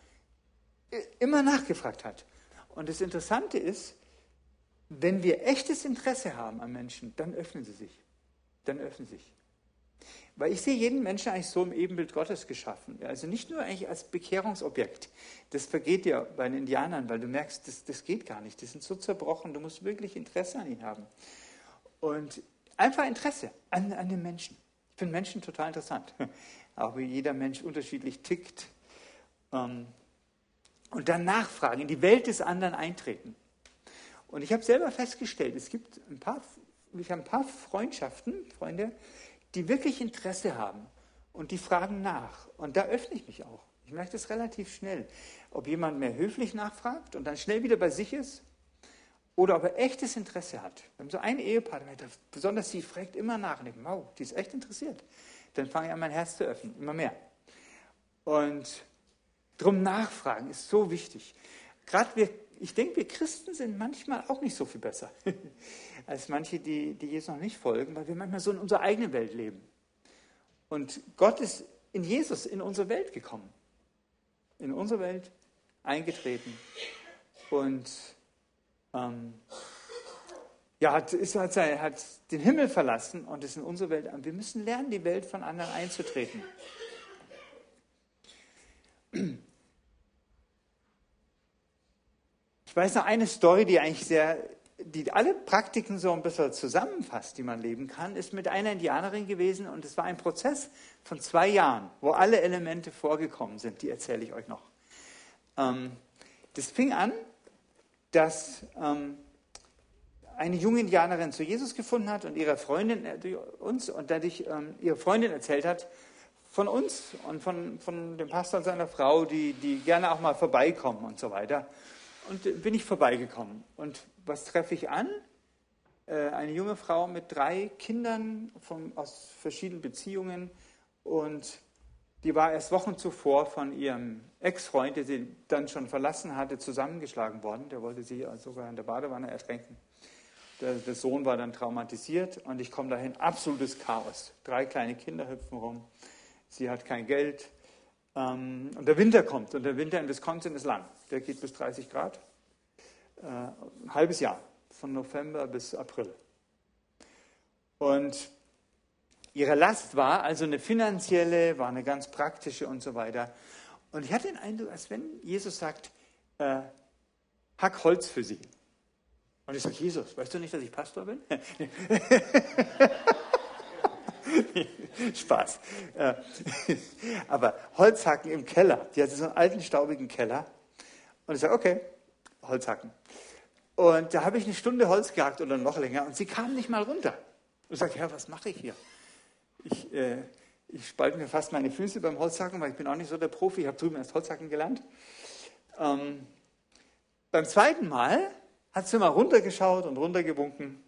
immer nachgefragt hat. Und das Interessante ist, wenn wir echtes Interesse haben an Menschen, dann öffnen sie sich. Dann öffnen sie sich. Weil ich sehe jeden Menschen eigentlich so im Ebenbild Gottes geschaffen. Also nicht nur eigentlich als Bekehrungsobjekt. Das vergeht dir bei den Indianern, weil du merkst, das, das geht gar nicht. Die sind so zerbrochen, du musst wirklich Interesse an ihnen haben. Und einfach Interesse an, an den Menschen. Ich finde Menschen total interessant. (laughs) Auch wie jeder Mensch unterschiedlich tickt. Ähm, und dann nachfragen, in die Welt des anderen eintreten. Und ich habe selber festgestellt, es gibt ein paar, ich habe ein paar Freundschaften, Freunde, die wirklich Interesse haben und die fragen nach. Und da öffne ich mich auch. Ich merke das relativ schnell. Ob jemand mehr höflich nachfragt und dann schnell wieder bei sich ist oder ob er echtes Interesse hat. Haben so ein Ehepaar, besonders sie fragt immer nach und denkt, wow, die ist echt interessiert. Dann fange ich an, mein Herz zu öffnen, immer mehr. Und drum nachfragen ist so wichtig. Gerade wir ich denke, wir Christen sind manchmal auch nicht so viel besser (laughs) als manche, die, die Jesus noch nicht folgen, weil wir manchmal so in unserer eigenen Welt leben. Und Gott ist in Jesus in unsere Welt gekommen, in unsere Welt eingetreten und ähm, ja, hat, ist, hat, hat den Himmel verlassen und ist in unsere Welt. Wir müssen lernen, die Welt von anderen einzutreten. Ich weiß noch eine Story, die eigentlich sehr, die alle Praktiken so ein bisschen zusammenfasst, die man leben kann, ist mit einer Indianerin gewesen und es war ein Prozess von zwei Jahren, wo alle Elemente vorgekommen sind. Die erzähle ich euch noch. Ähm, das fing an, dass ähm, eine junge Indianerin zu Jesus gefunden hat und ihrer Freundin äh, uns und dadurch ähm, ihre Freundin erzählt hat von uns und von, von dem Pastor und seiner Frau, die, die gerne auch mal vorbeikommen und so weiter. Und bin ich vorbeigekommen. Und was treffe ich an? Äh, eine junge Frau mit drei Kindern von, aus verschiedenen Beziehungen. Und die war erst Wochen zuvor von ihrem Ex-Freund, der sie dann schon verlassen hatte, zusammengeschlagen worden. Der wollte sie sogar in der Badewanne ertränken. Der, der Sohn war dann traumatisiert und ich komme dahin, absolutes Chaos. Drei kleine Kinder hüpfen rum. Sie hat kein Geld. Ähm, und der Winter kommt und der Winter in Wisconsin ist lang. Der geht bis 30 Grad. Äh, ein halbes Jahr, von November bis April. Und ihre Last war also eine finanzielle, war eine ganz praktische und so weiter. Und ich hatte den Eindruck, als wenn Jesus sagt, äh, hack Holz für sie. Und ich sage, Jesus, weißt du nicht, dass ich Pastor bin? (laughs) Spaß. Äh, (laughs) aber Holzhacken im Keller. Die hatte so einen alten, staubigen Keller. Und ich sage, okay, Holzhacken. Und da habe ich eine Stunde Holz gehackt oder noch länger und sie kam nicht mal runter. Und ich sage, ja, was mache ich hier? Ich, äh, ich spalte mir fast meine Füße beim Holzhacken, weil ich bin auch nicht so der Profi. Ich habe drüben erst Holzhacken gelernt. Ähm, beim zweiten Mal hat sie mal runtergeschaut und runtergewunken.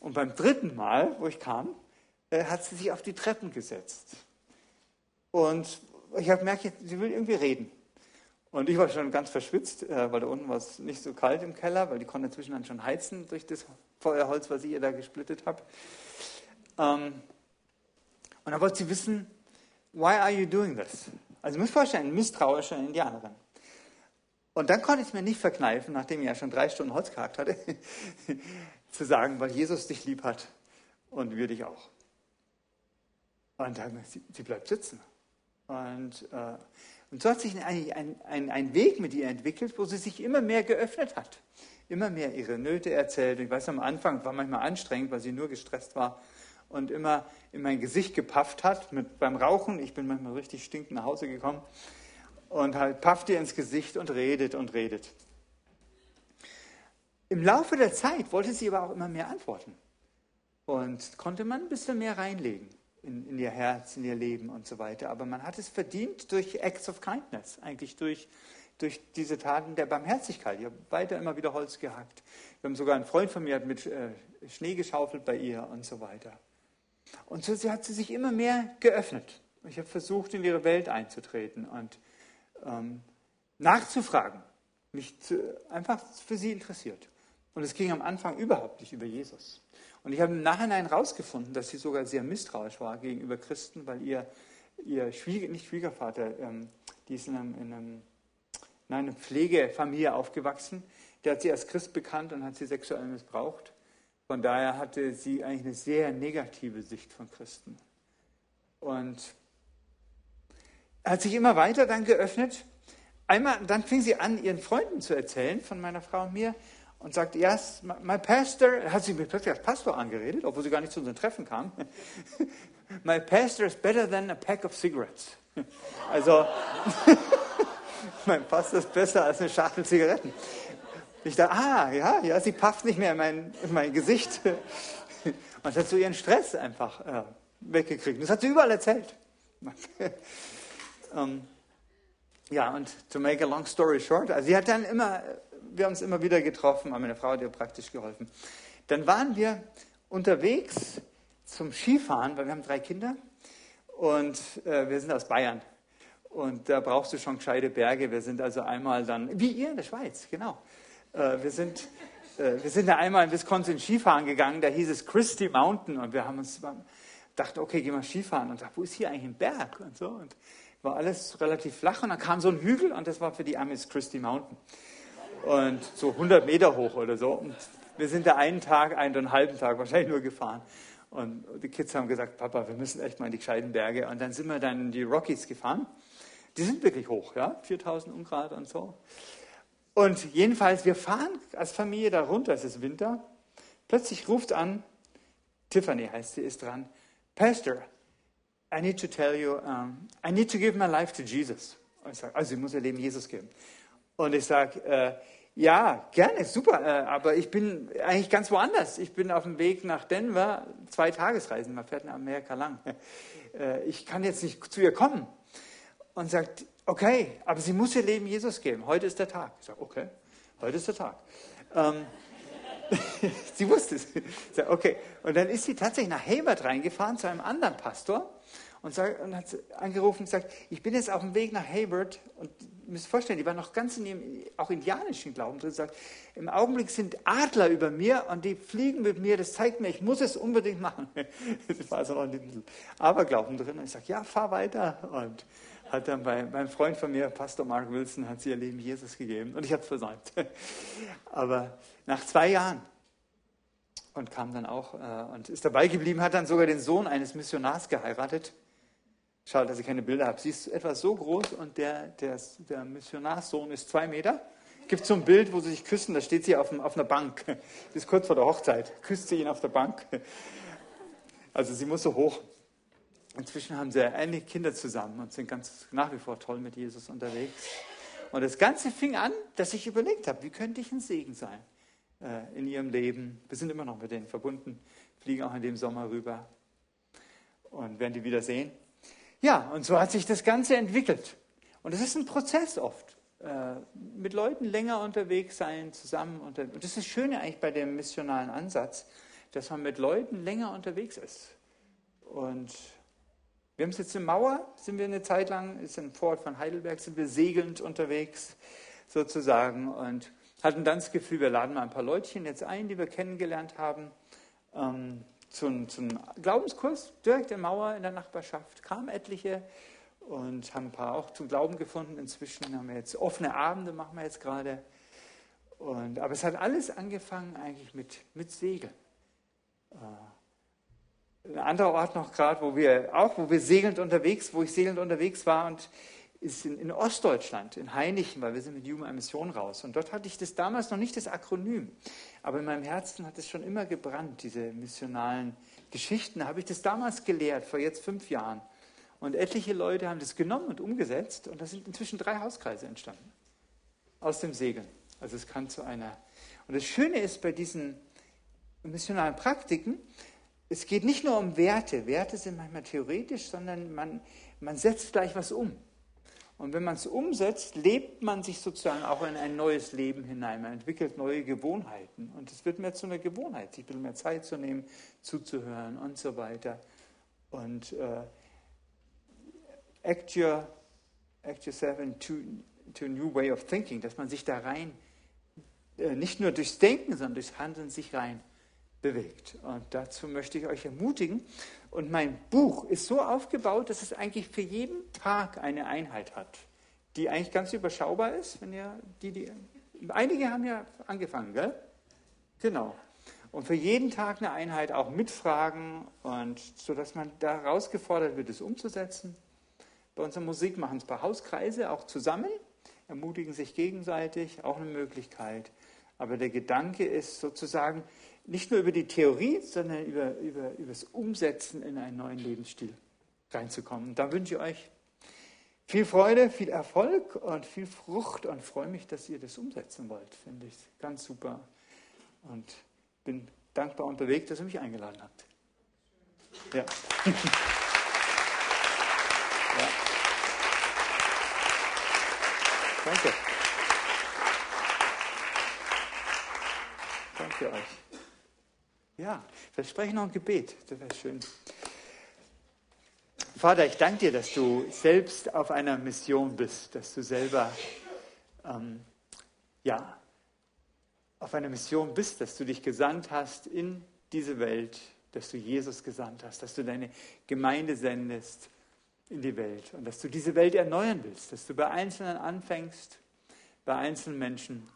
Und beim dritten Mal, wo ich kam, äh, hat sie sich auf die Treppen gesetzt. Und ich habe gemerkt, sie will irgendwie reden. Und ich war schon ganz verschwitzt, äh, weil da unten war es nicht so kalt im Keller, weil die konnte inzwischen dann schon heizen durch das Feuerholz, was ich ihr da gesplittet habe. Ähm, und dann wollte sie wissen, why are you doing this? Also, ihr müsst vorstellen, misstrauische Indianerin. Und dann konnte ich es mir nicht verkneifen, nachdem ich ja schon drei Stunden Holz gehackt hatte, (laughs) zu sagen, weil Jesus dich lieb hat und wir dich auch. Und dann, sie, sie bleibt sitzen. Und, äh, und so hat sich ein, ein, ein, ein Weg mit ihr entwickelt, wo sie sich immer mehr geöffnet hat. Immer mehr ihre Nöte erzählt. Ich weiß, am Anfang war manchmal anstrengend, weil sie nur gestresst war und immer in mein Gesicht gepafft hat mit, beim Rauchen. Ich bin manchmal richtig stinkend nach Hause gekommen und halt pafft ihr ins Gesicht und redet und redet. Im Laufe der Zeit wollte sie aber auch immer mehr antworten und konnte man ein bisschen mehr reinlegen. In, in ihr Herz, in ihr Leben und so weiter. Aber man hat es verdient durch Acts of Kindness, eigentlich durch, durch diese Taten der Barmherzigkeit. Ich habe weiter immer wieder Holz gehackt. Wir haben sogar einen Freund von mir hat mit äh, Schnee geschaufelt bei ihr und so weiter. Und so hat sie sich immer mehr geöffnet. Ich habe versucht, in ihre Welt einzutreten und ähm, nachzufragen, mich zu, einfach für sie interessiert. Und es ging am Anfang überhaupt nicht über Jesus. Und ich habe im Nachhinein herausgefunden, dass sie sogar sehr misstrauisch war gegenüber Christen, weil ihr, ihr Schwieger, nicht Schwiegervater, ähm, die ist in, einem, in, einem, in einer Pflegefamilie aufgewachsen, der hat sie als Christ bekannt und hat sie sexuell missbraucht. Von daher hatte sie eigentlich eine sehr negative Sicht von Christen. Und hat sich immer weiter dann geöffnet. Einmal, dann fing sie an, ihren Freunden zu erzählen von meiner Frau und mir und sagt, yes, my pastor, hat sie mich plötzlich als Pastor angeredet, obwohl sie gar nicht zu unseren Treffen kam. (laughs) my pastor is better than a pack of cigarettes. (laughs) Also, (laughs) mein Pastor ist besser als eine Schachtel Zigaretten. Ich dachte, ah, ja, ja, sie pafft nicht mehr in mein, in mein Gesicht. Und hat so ihren Stress einfach äh, weggekriegt. Das hat sie überall erzählt. um, ähm, ja, und to make a long story short, also sie hat dann immer wir haben uns immer wieder getroffen, meine Frau hat ihr praktisch geholfen. Dann waren wir unterwegs zum Skifahren, weil wir haben drei Kinder und äh, wir sind aus Bayern. Und da brauchst du schon gescheite Berge. Wir sind also einmal dann, wie ihr in der Schweiz, genau. Äh, wir, sind, äh, wir sind da einmal in Wisconsin Skifahren gegangen, da hieß es Christie Mountain und wir haben uns gedacht, okay, gehen wir Skifahren und dachte, wo ist hier eigentlich ein Berg und so. Und war alles relativ flach und dann kam so ein Hügel und das war für die Amis Christie Mountain und so 100 Meter hoch oder so. Und wir sind da einen Tag, einen halben Tag wahrscheinlich nur gefahren. Und die Kids haben gesagt, Papa, wir müssen echt mal in die gescheiten Berge. Und dann sind wir dann in die Rockies gefahren. Die sind wirklich hoch, ja, 4000 Ungrad und so. Und jedenfalls, wir fahren als Familie da runter, es ist Winter. Plötzlich ruft an, Tiffany heißt sie, ist dran, Pastor, I need to tell you, um, I need to give my life to Jesus. Und ich sage, also ich muss ihr Leben Jesus geben. Und ich sage, äh, ja, gerne, super, äh, aber ich bin eigentlich ganz woanders. Ich bin auf dem Weg nach Denver, zwei Tagesreisen, man fährt nach Amerika lang. (laughs) Äh, ich kann jetzt nicht zu ihr kommen. Und sagt, okay, aber sie muss ihr Leben Jesus geben. Heute ist der Tag. Ich sage, okay, heute ist der Tag. Ähm, (laughs) sie wusste es. Ich sag, okay. Und dann ist sie tatsächlich nach Hebert reingefahren zu einem anderen Pastor und, sagt, und hat angerufen und gesagt, ich bin jetzt auf dem Weg nach Hayward und müsst vorstellen, die war noch ganz in ihrem auch indianischen Glauben drin, sagt, im Augenblick sind Adler über mir und die fliegen mit mir, das zeigt mir, ich muss es unbedingt machen. (laughs) das war also noch ein Aberglauben drin. Und ich sage, ja, fahr weiter. Und hat dann bei meinem Freund von mir, Pastor Mark Wilson, hat sie ihr Leben Jesus gegeben. Und ich habe es versäumt. (laughs) Aber nach zwei Jahren und kam dann auch äh, und ist dabei geblieben, hat dann sogar den Sohn eines Missionars geheiratet. Schade, dass ich keine Bilder habe. Sie ist etwa so groß und der, der, der Missionarssohn ist zwei Meter. Gibt so ein Bild, wo sie sich küssen, da steht sie auf, auf einer Bank. Das ist kurz vor der Hochzeit. Küsst sie ihn auf der Bank. Also sie muss so hoch. Inzwischen haben sie einige Kinder zusammen und sind ganz nach wie vor toll mit Jesus unterwegs. Und das Ganze fing an, dass ich überlegt habe, wie könnte ich ein Segen sein äh, in ihrem Leben. Wir sind immer noch mit denen verbunden, fliegen auch in dem Sommer rüber und werden die wieder sehen. Ja, und so hat sich das Ganze entwickelt. Und es ist ein Prozess oft. Äh, mit Leuten länger unterwegs sein, zusammen. Unter und das ist das Schöne eigentlich bei dem missionalen Ansatz, dass man mit Leuten länger unterwegs ist. Und wir haben es jetzt in Mauer, sind wir eine Zeit lang, ist ein Vorort von Heidelberg, sind wir segelnd unterwegs sozusagen und hatten dann das Gefühl, wir laden mal ein paar Leutchen jetzt ein, die wir kennengelernt haben. Ähm, zum, zum Glaubenskurs direkt in Mauer in der Nachbarschaft, kamen etliche und haben ein paar auch zum Glauben gefunden. Inzwischen haben wir jetzt offene Abende, machen wir jetzt gerade. Und, aber es hat alles angefangen eigentlich mit, mit Segeln. Äh, ein anderer Ort noch gerade, wo wir auch, wo wir segelnd unterwegs, wo ich segelnd unterwegs war und ist in, in, Ostdeutschland, in Heinichen, weil wir sind mit Juma Mission raus. Und dort hatte ich das damals noch nicht das Akronym. Aber in meinem Herzen hat es schon immer gebrannt, diese missionalen Geschichten. Da habe ich das damals gelehrt, vor jetzt fünf Jahren. Und etliche Leute haben das genommen und umgesetzt. Und da sind inzwischen drei Hauskreise entstanden. Aus dem Segeln. Also es kann zu einer. Und das Schöne ist bei diesen missionalen Praktiken, es geht nicht nur um Werte. Werte sind manchmal theoretisch, sondern man, man setzt gleich was um. Und wenn man es umsetzt, lebt man sich sozusagen auch in ein neues Leben hinein. Man entwickelt neue Gewohnheiten. Und es wird mehr zu einer Gewohnheit, sich ein bisschen mehr Zeit zu nehmen, zuzuhören und so weiter. Und äh, act, your, act yourself into, into a new way of thinking, dass man sich da rein, äh, nicht nur durchs Denken, sondern durchs Handeln sich rein bewegt. Und dazu möchte ich euch ermutigen. Und mein Buch ist so aufgebaut, dass es eigentlich für jeden Tag eine Einheit hat, die eigentlich ganz überschaubar ist. Wenn ihr die, die, einige haben ja angefangen, gell? Genau. Und für jeden Tag eine Einheit auch mit Fragen und so, man da herausgefordert wird, es umzusetzen. Bei unserer Musik machen es ein paar Hauskreise auch zusammen, ermutigen sich gegenseitig, auch eine Möglichkeit. Aber der Gedanke ist sozusagen, nicht nur über die Theorie, sondern über, über, über das Umsetzen in einen neuen Lebensstil reinzukommen. da wünsche ich euch viel Freude, viel Erfolg und viel Frucht und freue mich, dass ihr das umsetzen wollt. Finde ich ganz super und bin dankbar und bewegt, dass ihr mich eingeladen habt. Ja. (laughs) ja. Danke. Danke euch. Ja, vielleicht spreche ich noch ein Gebet. Das wäre schön. Vater, ich danke dir, dass du selbst auf einer Mission bist, dass du selber ähm, ja, auf einer Mission bist, dass du dich gesandt hast in diese Welt, dass du Jesus gesandt hast, dass du deine Gemeinde sendest in die Welt und dass du diese Welt erneuern willst, dass du bei Einzelnen anfängst, bei einzelnen Menschen,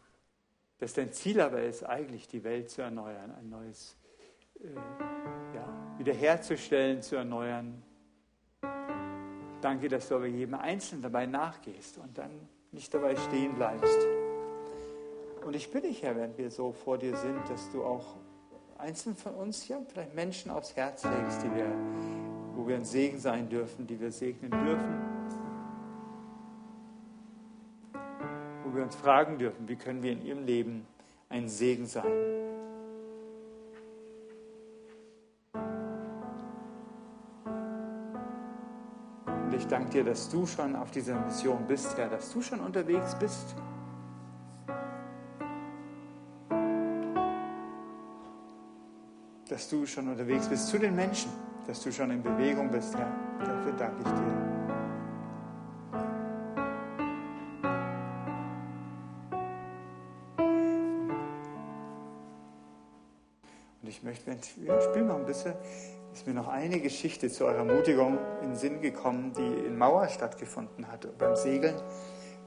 dass dein Ziel aber ist, eigentlich die Welt zu erneuern, ein neues ja, wiederherzustellen, zu erneuern. Danke, dass du aber jedem Einzelnen dabei nachgehst und dann nicht dabei stehen bleibst. Und ich bitte dich, Herr, während wir so vor dir sind, dass du auch einzeln von uns ja vielleicht Menschen aufs Herz legst, die wir, wo wir ein Segen sein dürfen, die wir segnen dürfen. Wo wir uns fragen dürfen, wie können wir in ihrem Leben ein Segen sein. Ich danke dir, dass du schon auf dieser Mission bist, Herr, dass du schon unterwegs bist. Dass du schon unterwegs bist zu den Menschen, dass du schon in Bewegung bist, Herr. Dafür danke ich dir. Und ich möchte, wir spielen noch ein bisschen mir noch eine Geschichte zu eurer Ermutigung in den Sinn gekommen, die in Mauer stattgefunden hat, beim Segeln.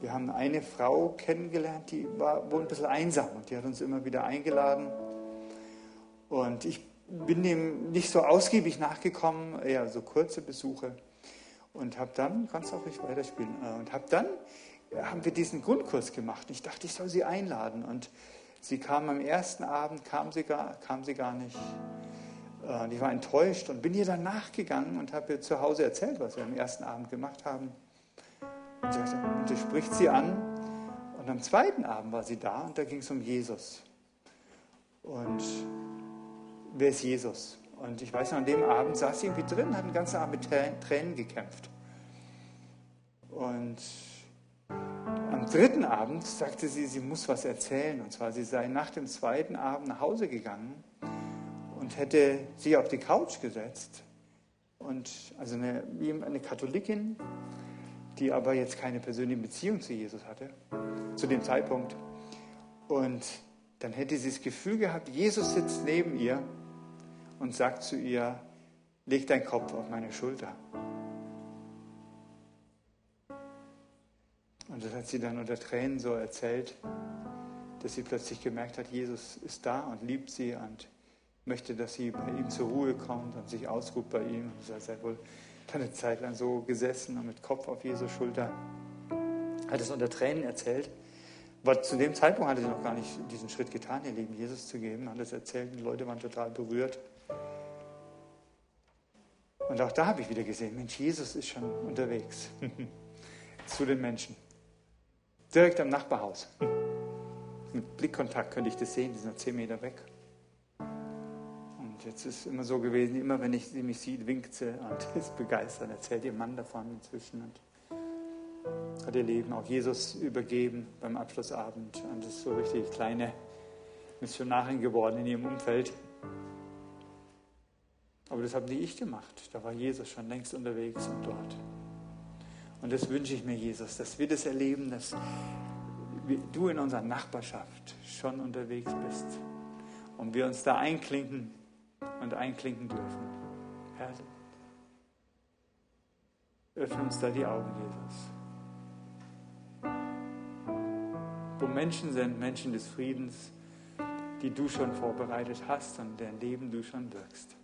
Wir haben eine Frau kennengelernt, die war wohl ein bisschen einsam und die hat uns immer wieder eingeladen. Und ich bin dem nicht so ausgiebig nachgekommen, eher so kurze Besuche. Und habe dann, kannst du auch nicht weiterspielen, äh, und habe dann, haben wir diesen Grundkurs gemacht. Ich dachte, ich soll sie einladen. Und sie kam am ersten Abend, kam sie gar, kam sie gar nicht. Äh, und ich war enttäuscht und bin ihr dann nachgegangen und habe ihr zu Hause erzählt, was wir am ersten Abend gemacht haben. Und sie, und sie spricht sie an. Und am zweiten Abend war sie da und da ging es um Jesus. Und wer ist Jesus? Und ich weiß noch, an dem Abend saß sie irgendwie drin, hat den ganzen Abend mit Tränen gekämpft. Und am dritten Abend sagte sie, sie muss was erzählen. Und zwar, sie sei nach dem zweiten Abend nach Hause gegangen und hätte sie auf die Couch gesetzt. Und also eine, eine Katholikin, die aber jetzt keine persönliche Beziehung zu Jesus hatte, zu dem Zeitpunkt. Und dann hätte sie das Gefühl gehabt, Jesus sitzt neben ihr und sagt zu ihr, leg deinen Kopf auf meine Schulter. Und das hat sie dann unter Tränen so erzählt, dass sie plötzlich gemerkt hat, Jesus ist da und liebt sie und möchte, dass sie bei ihm zur Ruhe kommt und sich ausruht bei ihm. Und er hat wohl eine Zeit lang so gesessen und mit Kopf auf Jesu Schulter. Hat es unter Tränen erzählt. Aber zu dem Zeitpunkt hatte sie noch gar nicht diesen Schritt getan, ihr Leben Jesus zu geben. Hat es erzählt und die Leute waren total berührt. Und auch da habe ich wieder gesehen, Mensch, Jesus ist schon unterwegs (laughs) zu den Menschen. Direkt am Nachbarhaus. (laughs) Mit Blickkontakt könnte ich das sehen, die sind noch zehn Meter weg. Und jetzt ist es immer so gewesen, immer wenn ich sie mich sieht, winkt sie und (laughs) ist begeistert, erzählt ihr Mann davon inzwischen und hat ihr Leben auch Jesus übergeben beim Abschlussabend. Und ist so richtig kleine Missionarin geworden in ihrem Umfeld. Aber das habe nicht ich gemacht. Da war Jesus schon längst unterwegs und dort. Und das wünsche ich mir, Jesus, dass wir das erleben, dass du in unserer Nachbarschaft schon unterwegs bist und wir uns da einklinken und einklinken dürfen. Herr, öffne uns da die Augen, Jesus. Wo Menschen sind, Menschen des Friedens, die du schon vorbereitet hast und deren Leben du schon wirkst.